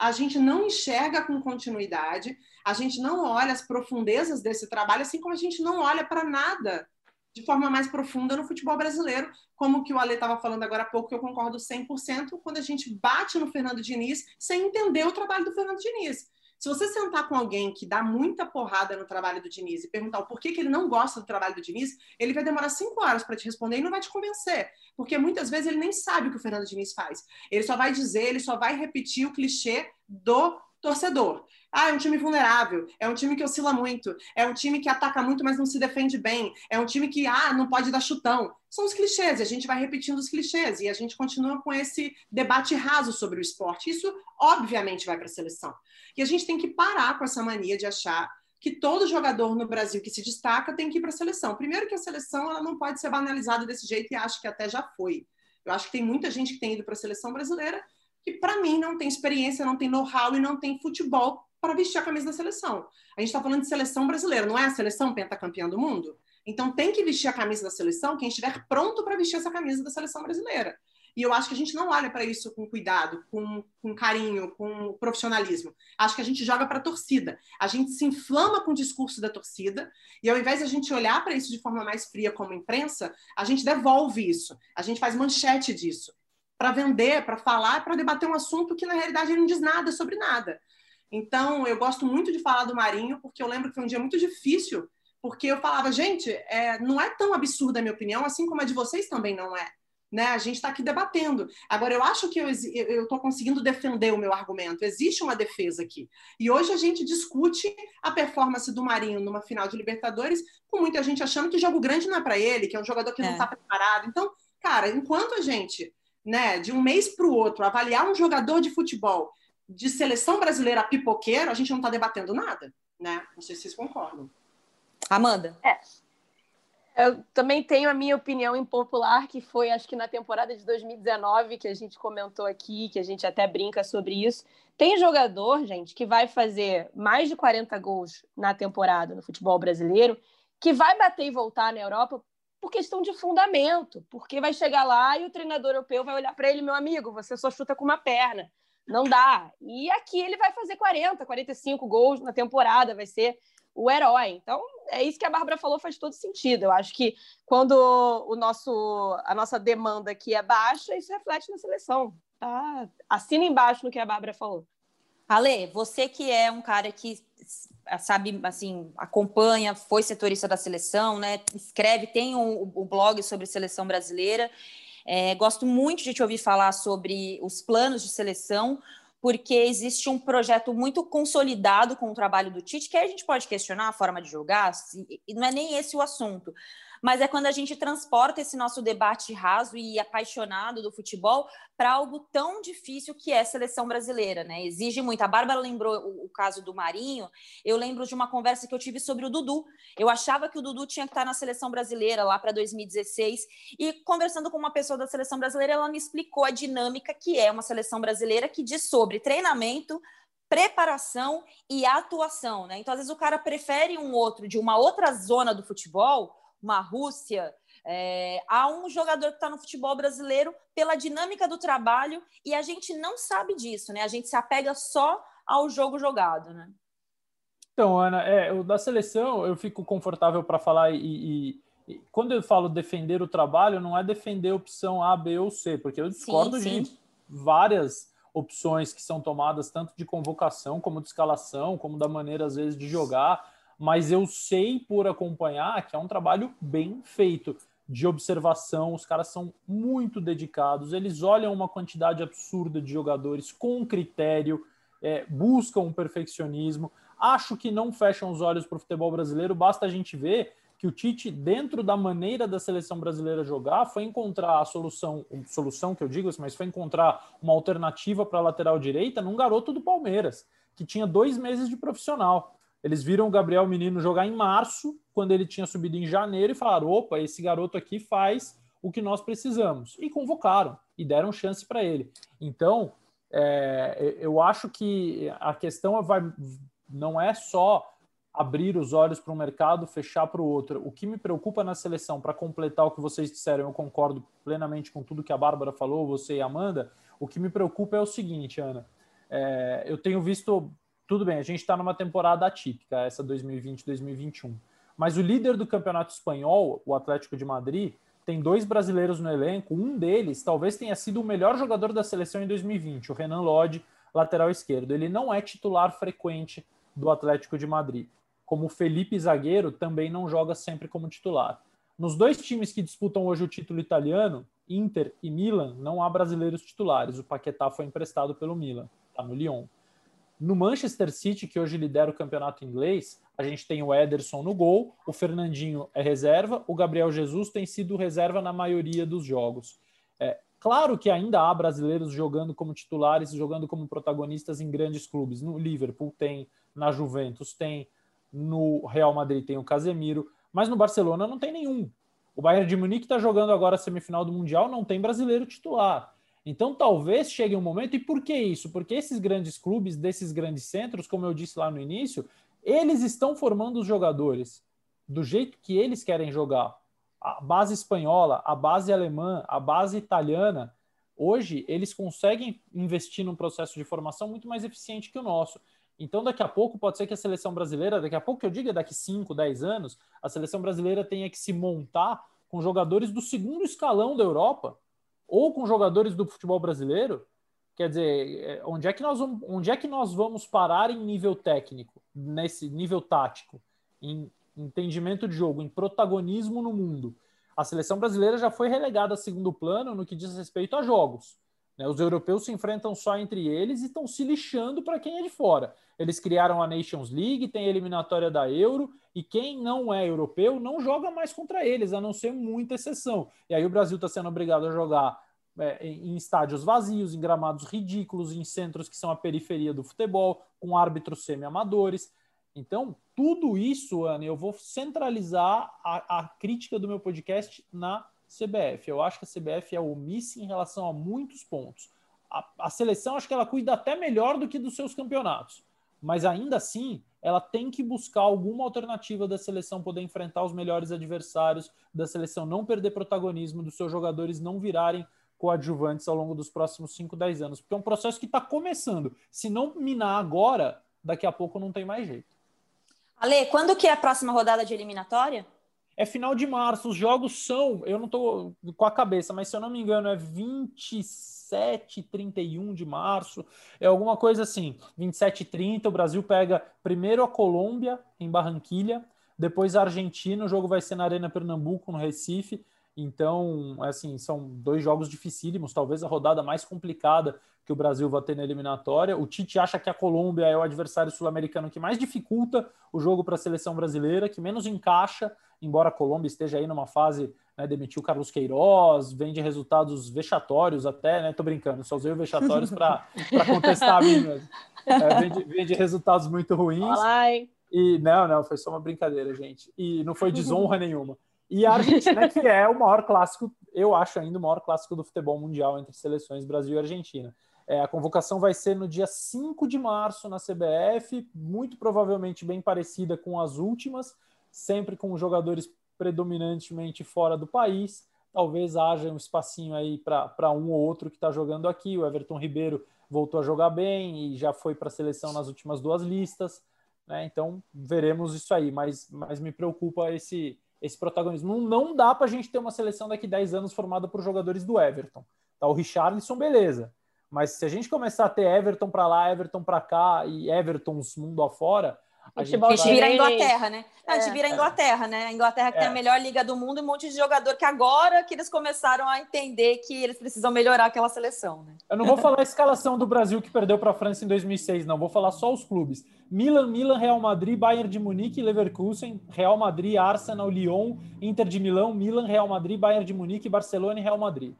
Speaker 2: a gente não enxerga com continuidade, a gente não olha as profundezas desse trabalho, assim como a gente não olha para nada de forma mais profunda no futebol brasileiro, como que o Ale estava falando agora há pouco, que eu concordo 100%, quando a gente bate no Fernando Diniz sem entender o trabalho do Fernando Diniz. Se você sentar com alguém que dá muita porrada no trabalho do Diniz e perguntar o porquê que ele não gosta do trabalho do Diniz, ele vai demorar cinco horas para te responder e não vai te convencer. Porque muitas vezes ele nem sabe o que o Fernando Diniz faz. Ele só vai dizer, ele só vai repetir o clichê do torcedor. Ah, é um time vulnerável, é um time que oscila muito, é um time que ataca muito, mas não se defende bem, é um time que ah, não pode dar chutão. São os clichês, e a gente vai repetindo os clichês, e a gente continua com esse debate raso sobre o esporte. Isso, obviamente, vai para a seleção. E a gente tem que parar com essa mania de achar que todo jogador no Brasil que se destaca tem que ir para a seleção. Primeiro que a seleção ela não pode ser banalizada desse jeito, e acho que até já foi. Eu acho que tem muita gente que tem ido para a seleção brasileira que, para mim, não tem experiência, não tem know-how e não tem futebol para vestir a camisa da seleção. A gente está falando de seleção brasileira, não é a seleção pentacampeã do mundo? Então tem que vestir a camisa da seleção quem estiver pronto para vestir essa camisa da seleção brasileira. E eu acho que a gente não olha para isso com cuidado, com, com, carinho, com profissionalismo. Acho que a gente joga para a torcida. A gente se inflama com o discurso da torcida, e ao invés de a gente olhar para isso de forma mais fria como imprensa, a gente devolve isso. A gente faz manchete disso. Para vender, para falar, para debater um assunto que, na realidade, ele não diz nada sobre nada. Então, eu gosto muito de falar do Marinho, porque eu lembro que foi um dia muito difícil, porque eu falava, gente, é, não é tão absurda a minha opinião, assim como a de vocês também não é. Né? A gente está aqui debatendo. Agora, eu acho que eu estou conseguindo defender o meu argumento. Existe uma defesa aqui. E hoje a gente discute a performance do Marinho numa final de Libertadores, com muita gente achando que jogo grande não é para ele, que é um jogador que é. não está preparado. Então, cara, enquanto a gente, né, de um mês para o outro, avaliar um jogador de futebol de seleção brasileira pipoqueiro, a gente não está debatendo nada, né? Não sei se vocês concordam.
Speaker 1: Amanda?
Speaker 3: É. Eu também tenho a minha opinião impopular, que foi, acho que na temporada de 2019, que a gente comentou aqui, que a gente até brinca sobre isso. Tem jogador, gente, que vai fazer mais de 40 gols na temporada no futebol brasileiro, que vai bater e voltar na Europa por questão de fundamento, porque vai chegar lá e o treinador europeu vai olhar para ele, meu amigo, você só chuta com uma perna. Não dá. E aqui ele vai fazer 40, 45 gols na temporada, vai ser o herói. Então, é isso que a Bárbara falou, faz todo sentido. Eu acho que quando o nosso, a nossa demanda aqui é baixa, isso reflete na seleção. Tá? Assina embaixo no que a Bárbara falou.
Speaker 1: Ale, você que é um cara que sabe, assim, acompanha, foi setorista da seleção, né? Escreve, tem o um, um blog sobre seleção brasileira. É, gosto muito de te ouvir falar sobre os planos de seleção, porque existe um projeto muito consolidado com o trabalho do Tite, que a gente pode questionar a forma de jogar, e não é nem esse o assunto mas é quando a gente transporta esse nosso debate raso e apaixonado do futebol para algo tão difícil que é a seleção brasileira, né? Exige muito. A Bárbara lembrou o, o, caso do Marinho, eu lembro de uma conversa que eu tive sobre o Dudu. Eu achava que o Dudu tinha que estar na seleção brasileira lá para 2016, e conversando com uma pessoa da seleção brasileira, ela me explicou a dinâmica que é uma seleção brasileira que diz sobre treinamento, preparação e atuação, né? Então, às vezes o cara prefere um outro de uma outra zona do futebol uma Rússia, é, há um jogador que está no futebol brasileiro pela dinâmica do trabalho e a gente não sabe disso, né? A gente se apega só ao jogo jogado, né?
Speaker 4: Então, Ana, é, o da seleção eu fico confortável para falar e, e, e, quando eu falo defender o trabalho, não é defender a opção A, B ou C, porque eu discordo sim, sim. de várias opções que são tomadas, tanto de convocação como de escalação, como da maneira às vezes de jogar mas eu sei por acompanhar que é um trabalho bem feito de observação, os caras são muito dedicados, eles olham uma quantidade absurda de jogadores com critério, é, buscam um perfeccionismo. Acho que não fecham os olhos para o futebol brasileiro, basta a gente ver que o Tite, dentro da maneira da seleção brasileira jogar, foi encontrar a solução, solução que eu digo, mas foi encontrar uma alternativa para a lateral direita num garoto do Palmeiras, que tinha dois meses de profissional. Eles viram o Gabriel Menino jogar em março, quando ele tinha subido em janeiro, e falaram: opa, esse garoto aqui faz o que nós precisamos. E convocaram e deram chance para ele. Então, é, eu acho que a questão vai, não é só abrir os olhos para um mercado, fechar para o outro. O que me preocupa na seleção, para completar o que vocês disseram, eu concordo plenamente com tudo que a Bárbara falou, você e a Amanda. O que me preocupa é o seguinte, Ana. É, eu tenho visto tudo bem, a gente está numa temporada atípica, essa 2020-2021. Mas o líder do campeonato espanhol, o Atlético de Madrid, tem dois brasileiros no elenco. Um deles talvez tenha sido o melhor jogador da seleção em 2020, o Renan Lodge, lateral esquerdo. Ele não é titular frequente do Atlético de Madrid. Como o Felipe Zagueiro também não joga sempre como titular. Nos dois times que disputam hoje o título italiano, Inter e Milan, não há brasileiros titulares. O Paquetá foi emprestado pelo Milan, está no Lyon. No Manchester City, que hoje lidera o campeonato inglês, a gente tem o Ederson no gol, o Fernandinho é reserva, o Gabriel Jesus tem sido reserva na maioria dos jogos. É, claro que ainda há brasileiros jogando como titulares, jogando como protagonistas em grandes clubes. No Liverpool tem, na Juventus tem, no Real Madrid tem o Casemiro, mas no Barcelona não tem nenhum. O Bayern de Munique está jogando agora a semifinal do Mundial, não tem brasileiro titular. Então, talvez chegue um momento, e por que isso? Porque esses grandes clubes, desses grandes centros, como eu disse lá no início, eles estão formando os jogadores do jeito que eles querem jogar. A base espanhola, a base alemã, a base italiana, hoje eles conseguem investir num processo de formação muito mais eficiente que o nosso. Então, daqui a pouco, pode ser que a seleção brasileira, daqui a pouco que eu diga, daqui 5, 10 anos, a seleção brasileira tenha que se montar com jogadores do segundo escalão da Europa, ou com jogadores do futebol brasileiro, quer dizer, é, onde é que nós vamos, onde é que nós vamos parar em nível técnico, nesse nível tático, em entendimento de jogo, em protagonismo no mundo? A seleção brasileira já foi relegada a segundo plano no que diz respeito a jogos. Né? Os europeus se enfrentam só entre eles e estão se lixando para quem é de fora. Eles criaram a Nations League, tem a eliminatória da Euro, e quem não é europeu não joga mais contra eles, a não ser muita exceção. E aí o Brasil está sendo obrigado a jogar é, em estádios vazios, em gramados ridículos, em centros que são a periferia do futebol, com árbitros semi-amadores. Então, tudo isso, Ana, eu vou centralizar a, a, crítica do meu podcast na CBF. Eu acho que a CBF é omissa em relação a muitos pontos. A, a seleção, acho que ela cuida até melhor do que dos seus campeonatos mas ainda assim ela tem que buscar alguma alternativa da seleção poder enfrentar os melhores adversários, da seleção não perder protagonismo, dos seus jogadores não virarem coadjuvantes ao longo dos próximos 5, 10 anos, porque é um processo que está começando. Se não minar agora, daqui a pouco não tem mais jeito.
Speaker 1: Ale, quando que é a próxima rodada de eliminatória?
Speaker 4: É final de março. Os jogos são, eu não estou com a cabeça, mas se eu não me engano, é 27, 31 de março. É alguma coisa assim. 27 e 30, o Brasil pega primeiro a Colômbia, em Barranquilha, depois a Argentina. O jogo vai ser na Arena Pernambuco, no Recife. Então, assim, são dois jogos dificílimos, talvez a rodada mais complicada que o Brasil vai ter na eliminatória. O Tite acha que a Colômbia é o adversário sul-americano que mais dificulta o jogo para a seleção brasileira, que menos encaixa, embora a Colômbia esteja aí numa fase, né, demitiu Carlos Queiroz, vem de resultados vexatórios até, né? Tô brincando, só usei o vexatórios para contestar a mim mesmo. É, vem, de, vem de resultados muito ruins.
Speaker 3: Olá?
Speaker 4: E não, não, foi só uma brincadeira, gente. E não foi desonra nenhuma. E a Argentina, que é o maior clássico, eu acho ainda o maior clássico do futebol mundial entre seleções Brasil e Argentina. É, a convocação vai ser no dia 5 de março na CBF, muito provavelmente bem parecida com as últimas, sempre com jogadores predominantemente fora do país. Talvez haja um espacinho aí para um ou outro que está jogando aqui. O Everton Ribeiro voltou a jogar bem e já foi para a seleção nas últimas duas listas. Né? Então veremos isso aí, mas, mas me preocupa esse, esse protagonismo. Não, dá para a gente ter uma seleção daqui 10 anos formada por jogadores do Everton. Tá, o Richarlison, beleza. Mas se a gente começar a ter Everton para lá, Everton para cá e Evertons mundo afora,
Speaker 1: A gente, a gente vira a Inglaterra, né? Não, a gente é. vira a Inglaterra, né? A Inglaterra que é. tem a melhor liga do mundo e um monte de jogador que agora que eles começaram a entender que eles precisam melhorar aquela seleção, né?
Speaker 4: Eu não vou falar a escalação do Brasil que perdeu para a França em 2006, não. Vou falar só os clubes. Milan, Milan, Real Madrid, Bayern de Munique, Leverkusen, Real Madrid, Arsenal, Lyon, Inter de Milão, Milan, Real Madrid, Bayern de Munique, Barcelona e Real Madrid.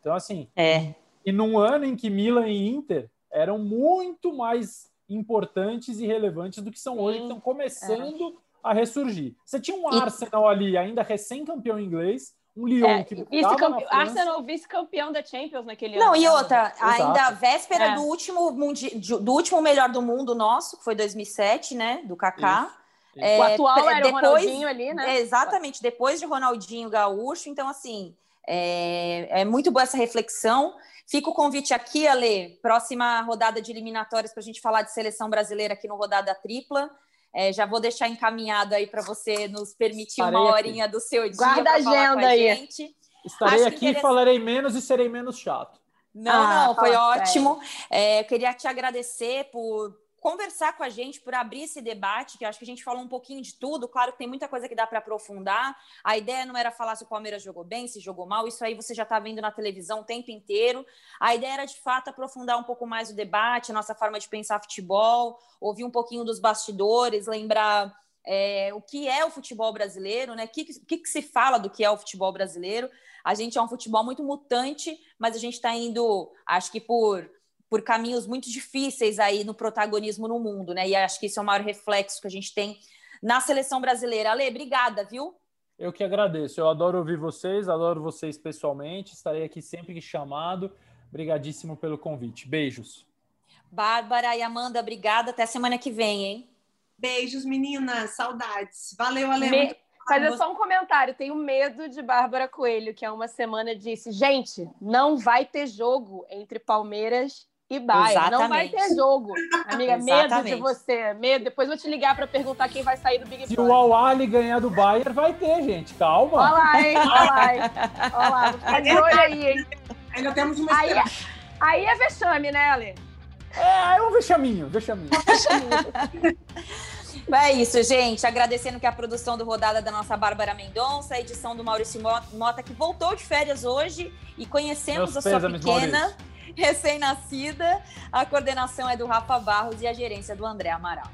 Speaker 4: Então, assim...
Speaker 1: É.
Speaker 4: E num ano em que Milan e Inter eram muito mais importantes e relevantes do que são Sim, hoje, que estão começando é. a ressurgir. Você tinha um Arsenal ali, ainda recém-campeão inglês, um Lyon é, que vice
Speaker 3: Arsenal vice-campeão da Champions naquele
Speaker 1: Não, ano. Não, e outra, Exato. ainda véspera é. do último mundi, do último melhor do mundo nosso, que foi 2007, né, do Kaká.
Speaker 3: É, o atual era depois, o Ronaldinho ali, né?
Speaker 1: Exatamente, depois de Ronaldinho Gaúcho, então assim, é, é muito boa essa reflexão. Fica o convite aqui, Ale, próxima rodada de eliminatórias para a gente falar de seleção brasileira aqui no Rodada Tripla. É, já vou deixar encaminhado aí para você nos permitir Estarei uma horinha aqui. do seu dia.
Speaker 3: Guarda a agenda aí.
Speaker 4: Gente. Estarei Acho aqui, falarei menos e serei menos chato.
Speaker 1: Não, ah, não, foi ótimo. É, queria te agradecer por conversar com a gente, por abrir esse debate, que acho que a gente falou um pouquinho de tudo. Claro que tem muita coisa que dá para aprofundar. A ideia não era falar se o Palmeiras jogou bem, se jogou mal, isso aí você já está vendo na televisão o tempo inteiro. A ideia era, de fato, aprofundar um pouco mais o debate, a nossa forma de pensar futebol, ouvir um pouquinho dos bastidores, lembrar. É, o que é o futebol brasileiro, né? O que, que, que se fala do que é o futebol brasileiro? A gente é um futebol muito mutante, mas a gente está indo, acho que por por caminhos muito difíceis aí no protagonismo no mundo, né? E acho que isso é o maior reflexo que a gente tem na seleção brasileira. Ale, obrigada, viu?
Speaker 4: Eu que agradeço. Eu adoro ouvir vocês, adoro vocês pessoalmente. Estarei aqui sempre que chamado. Obrigadíssimo pelo convite. Beijos.
Speaker 1: Bárbara e Amanda, obrigada. Até semana que vem, hein?
Speaker 2: Beijos, meninas. Saudades. Valeu, Ale. Me...
Speaker 3: Fazer só um comentário. Tenho medo de Bárbara Coelho, que há uma semana disse: gente, não vai ter jogo entre Palmeiras e Bayern. Não vai ter jogo. Amiga, medo de você. Medo. Depois vou te ligar para perguntar quem vai sair do Big
Speaker 4: Se o Al ganhar do Bayern, vai ter, gente. Calma.
Speaker 3: Olha lá, hein? Olha lá, hein? Olha lá. Vou ficar de olho aí, hein?
Speaker 2: Ainda temos uma aí,
Speaker 3: aí é vexame, né, Ale?
Speaker 4: É, é um vexaminho, vexaminho. vexaminho.
Speaker 1: É isso, gente. Agradecendo que a produção do Rodada da nossa Bárbara Mendonça, a edição do Maurício Mota, que voltou de férias hoje, e conhecemos Meus a sua pequena. Maurício recém-nascida. A coordenação é do Rafa Barros e a gerência do André Amaral.